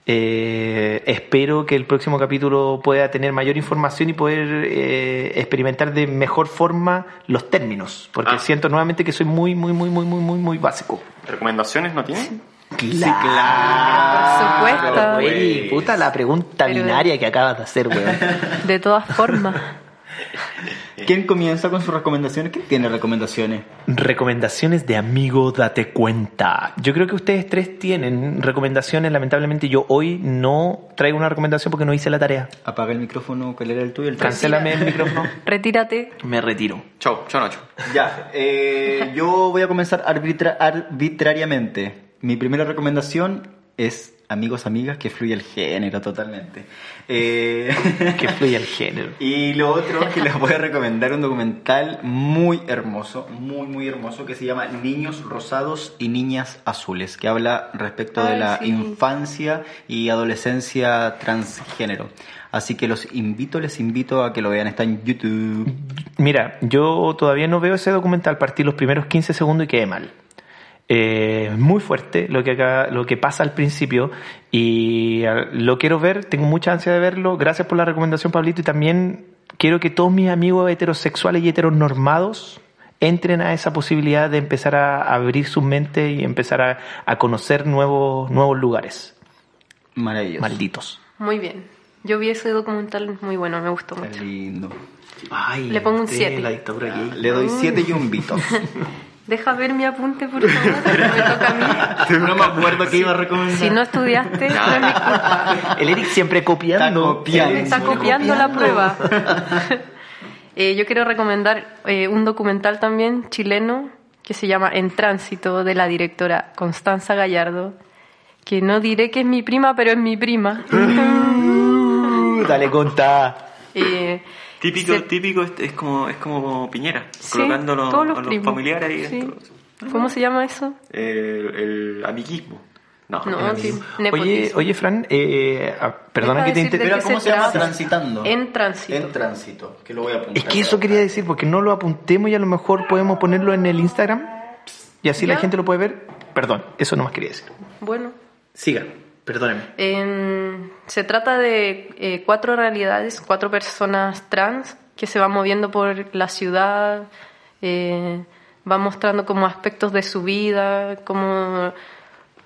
Eh, espero que el próximo capítulo pueda tener mayor información y poder eh, experimentar de mejor forma los términos, porque Ah. siento nuevamente que soy muy, muy, muy, muy, muy, muy, muy básico. ¿Recomendaciones no tienen? Claro. Por supuesto. Güey, puta la pregunta Pero- binaria que acabas de hacer, weón. De todas formas. ¿Quién comienza con sus recomendaciones? ¿Quién tiene recomendaciones? Recomendaciones de amigo, date cuenta. Yo creo que ustedes tres tienen recomendaciones. Lamentablemente yo hoy no traigo una recomendación porque no hice la tarea. Apaga el micrófono, ¿cuál era el tuyo? El. Cancélame el micrófono. Retírate. Me retiro. Chau, chau Nacho. Ya, eh, yo voy a comenzar arbitra- arbitrariamente. Mi primera recomendación es amigos, amigas, que fluye el género totalmente. Eh, Que fluye el género. y lo otro que les voy a recomendar un documental muy hermoso, muy muy hermoso, que se llama Niños Rosados y Niñas Azules, que habla respecto de la sí. infancia y adolescencia transgénero. Así que los invito, les invito a que lo vean, está en YouTube. Mira, yo todavía no veo ese documental, partí los primeros 15 segundos y quedé mal. Eh, muy fuerte lo que, acá- lo que pasa al principio y lo quiero ver, tengo mucha ansia de verlo. Gracias por la recomendación, Pablito, y también quiero que todos mis amigos heterosexuales y heteronormados entren a esa posibilidad de empezar a abrir su mente y empezar a, a conocer nuevos, nuevos lugares. Maravilloso. Malditos. Muy bien. Yo vi ese documental muy bueno, me gustó Qué mucho. lindo. Ay, Le pongo un sí, siete. La dictadura gay. Le doy siete yumbitos. Deja ver mi apunte, por favor, que me toca a mí. no me acuerdo qué iba a recomendar. Si no estudiaste, no es mi culpa. El Eric siempre copiando. Está copiando. Está copiando la prueba. Eh, yo quiero recomendar eh, un documental también chileno que se llama En Tránsito de la directora Constanza Gallardo, que no diré que es mi prima, pero es mi prima. Uh, dale conta. Eh, Típico, se- típico es, es como es como Piñera, sí, colocando los, todos los a los familiares ahí Sí. dentro. ¿Cómo se llama eso? El, el amiguismo. No, No, el sí. Oye, nepotismo. oye, Fran, eh, ah, perdona que te decirte inter- Pero qué ¿cómo se se llama? Transitando. En tránsito. En tránsito, que lo voy a apuntar. Es que eso quería decir, porque no lo apuntemos y a lo mejor podemos ponerlo en el Instagram y así la Ya. gente lo puede ver. Perdón, eso no más quería decir. Bueno, Siga, perdóneme. Se trata de eh, cuatro realidades, cuatro personas trans que se van moviendo por la ciudad, eh, van mostrando como aspectos de su vida, cómo,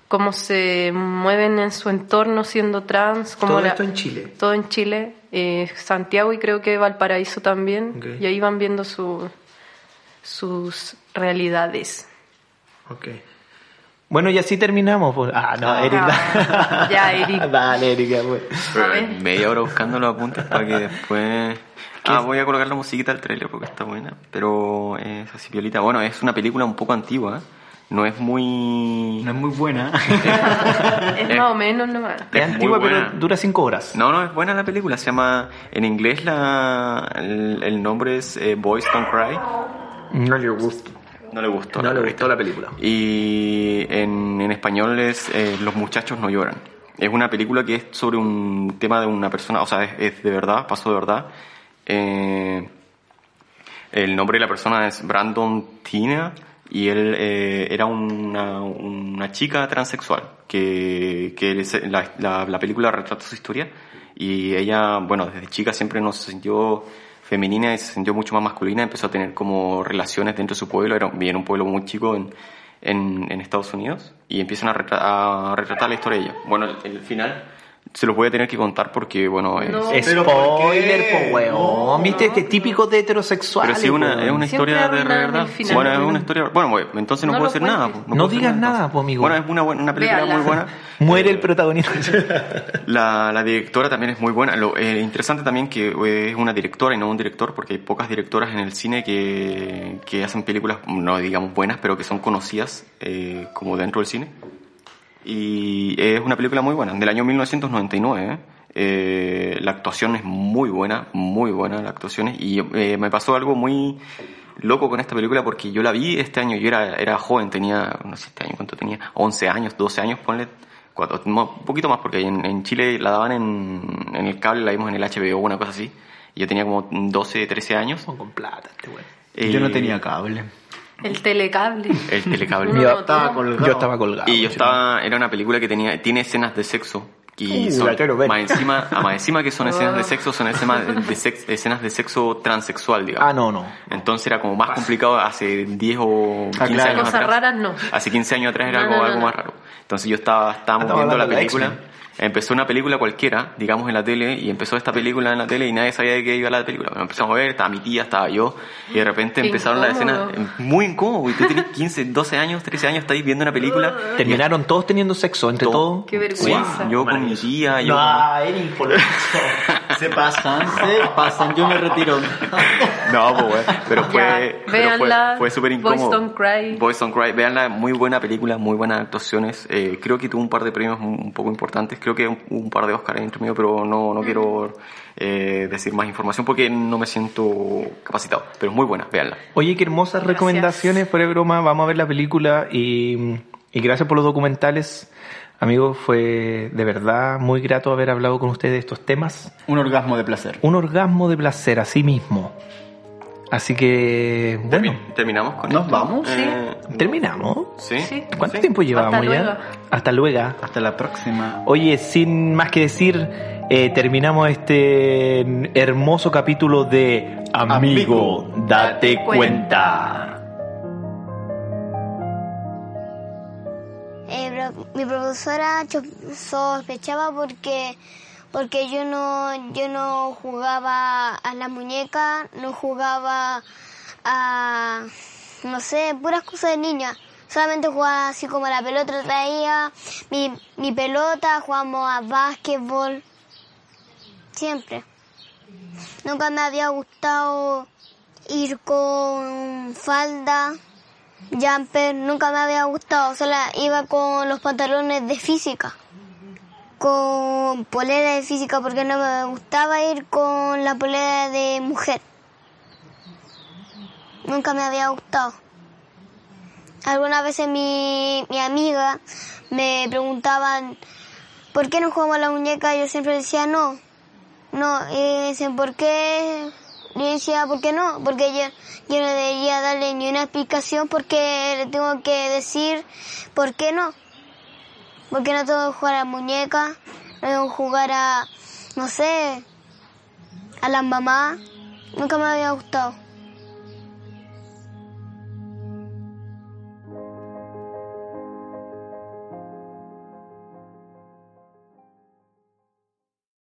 cómo se mueven en su entorno siendo trans. Como Todo la- esto en Chile. Todo en Chile, eh, Santiago y creo que Valparaíso también, y ahí van viendo su, sus realidades. Ok. Bueno, y así terminamos. pues. Ah, no, Ah. Eric. Ah, ya, Eric. Dale, Eric, ya, pues. Pero media hora buscando los apuntes para que después... Ah, voy a colocar la musiquita del trailer porque está buena. Pero es así piolita. Bueno, es una película un poco antigua. ¿eh? No es muy... No es muy buena. Es más o menos nomás. Es muy antigua, pero dura cinco horas. No, no, es buena la película. Se llama... En inglés la, el, el nombre es eh, Boys Don't Cry. No le gusta. No le gustó. No le película. gustó la película. Y en, en español es eh, Los muchachos no lloran. Es una película que es sobre un tema de una persona, o sea, es, es de verdad, pasó de verdad. Eh, el nombre de la persona es Brandon Tina y él eh, era una, una chica transexual que, que la, la- la película retrata su historia y ella, bueno, desde chica siempre no se sintió femenina y se sintió mucho más masculina, empezó a tener como relaciones dentro de su pueblo, era bien un pueblo muy chico en, en, Estados Unidos y empiezan a, retra- a retratar la historia de ella. Bueno, el, el final se los voy a tener que contar porque, bueno, es... No. ¿Pero por Spoiler, po, weón. ¿Viste? Este típico de heterosexual. Pero sí, una, es una Siempre historia de verdad. final. Bueno, es una historia. Bueno, pues, entonces no, No puedo decir nada. pues, No digas nada, entonces. pues, amigo. Bueno, es una, buena- una película muy buena. Muere el protagonista. La, la directora también es muy buena. Lo eh, interesante también que eh, es una directora y no un director, porque hay pocas directoras en el cine que, que hacen películas, no digamos buenas, pero que son conocidas eh, como dentro del cine. Y es una película muy buena, del año 1999. ¿eh? Eh, la actuación es muy buena, muy buena la actuación. Y eh, me pasó algo muy loco con esta película porque yo la vi este año, yo era, era joven, tenía, no sé este año cuánto tenía, 11 años, 12 años, ponle, cuatro, un poquito más porque en, en Chile la daban en, en el cable, la vimos en el HBO o una cosa así. Y yo tenía como 12, 13 años. Con plata, este weón. Yo no Eh, tenía cable. El telecable. El telecable. Yo no estaba colgado. Yo estaba colgado. Y yo estaba, era una película que tenía, tiene escenas de sexo. Y Uh, son, la quiero ver. más encima, ah, más encima que son escenas de sexo, son escenas de, de sex- escenas de sexo transexual, digamos. Ah, no, no. Entonces era como más complicado hace 10 o 15 Ah, claro. años Cosas atrás. raras no. Hace 15 años atrás era No, algo, no, no, algo más raro. Entonces yo estaba, estábamos viendo la película. Empezó una película cualquiera, digamos en la tele, y empezó esta película en la tele y nadie sabía de qué iba la película. Bueno, empezamos a ver, estaba mi tía, estaba yo, y de repente Qué empezaron las escenas muy incómodo, y tú tienes 15, 12 años, 13 años, estáis viendo una película. Terminaron todos teniendo sexo entre Todo. todos. Qué Sí, vergüenza. yo con mi tía, yo con- No, impoluto. Se pasan, se pasan, yo me retiro. No, pues, bueno, pero fue, Ya, pero fue, fue súper incómodo. Boys Don't Cry. Boys Don't Cry, véanla, muy buena película, muy buenas actuaciones. Eh, creo que tuvo un par de premios un, un poco importantes, creo que un, un par de Oscars entre medio, pero no, no quiero eh, decir más información porque no me siento capacitado. Pero es muy buena, véanla. Oye, qué hermosas recomendaciones, fuera de broma. Vamos a ver la película y, y gracias por los documentales. Amigos, fue de verdad muy grato haber hablado con ustedes de estos temas. Un orgasmo de placer. Un orgasmo de placer a sí mismo. Así que, bueno, ¿Terminamos con ¿Nos esto? vamos? Eh, terminamos. ¿Sí? Sí. ¿Cuánto Sí. tiempo llevamos Hasta ya? luego. Hasta luego. Hasta la próxima. Oye, sin más que decir, eh, terminamos este hermoso capítulo de Amigo, Amigo, date date cuenta. Eh, mi profesora sospechaba porque porque yo no yo no jugaba a la muñeca, no jugaba a no sé, puras cosas de niña. Solamente jugaba así como la pelota traía mi, mi pelota, jugamos a básquetbol. Siempre. Nunca me había gustado ir con falda jumper nunca me había gustado, solo iba con los pantalones de física, con polera de física porque no me gustaba ir con la polera de mujer. Nunca me había gustado. Algunas veces mi, mi amiga me preguntaban ¿por qué no jugamos a la muñeca? Yo siempre decía no. No, y dicen ¿por qué? Yo decía, ¿por qué no? Porque yo, yo no debería darle ni una explicación porque le tengo que decir ¿por qué no? Porque no tengo que jugar a muñeca, no tengo que jugar a, no sé, a las mamás. Nunca me había gustado.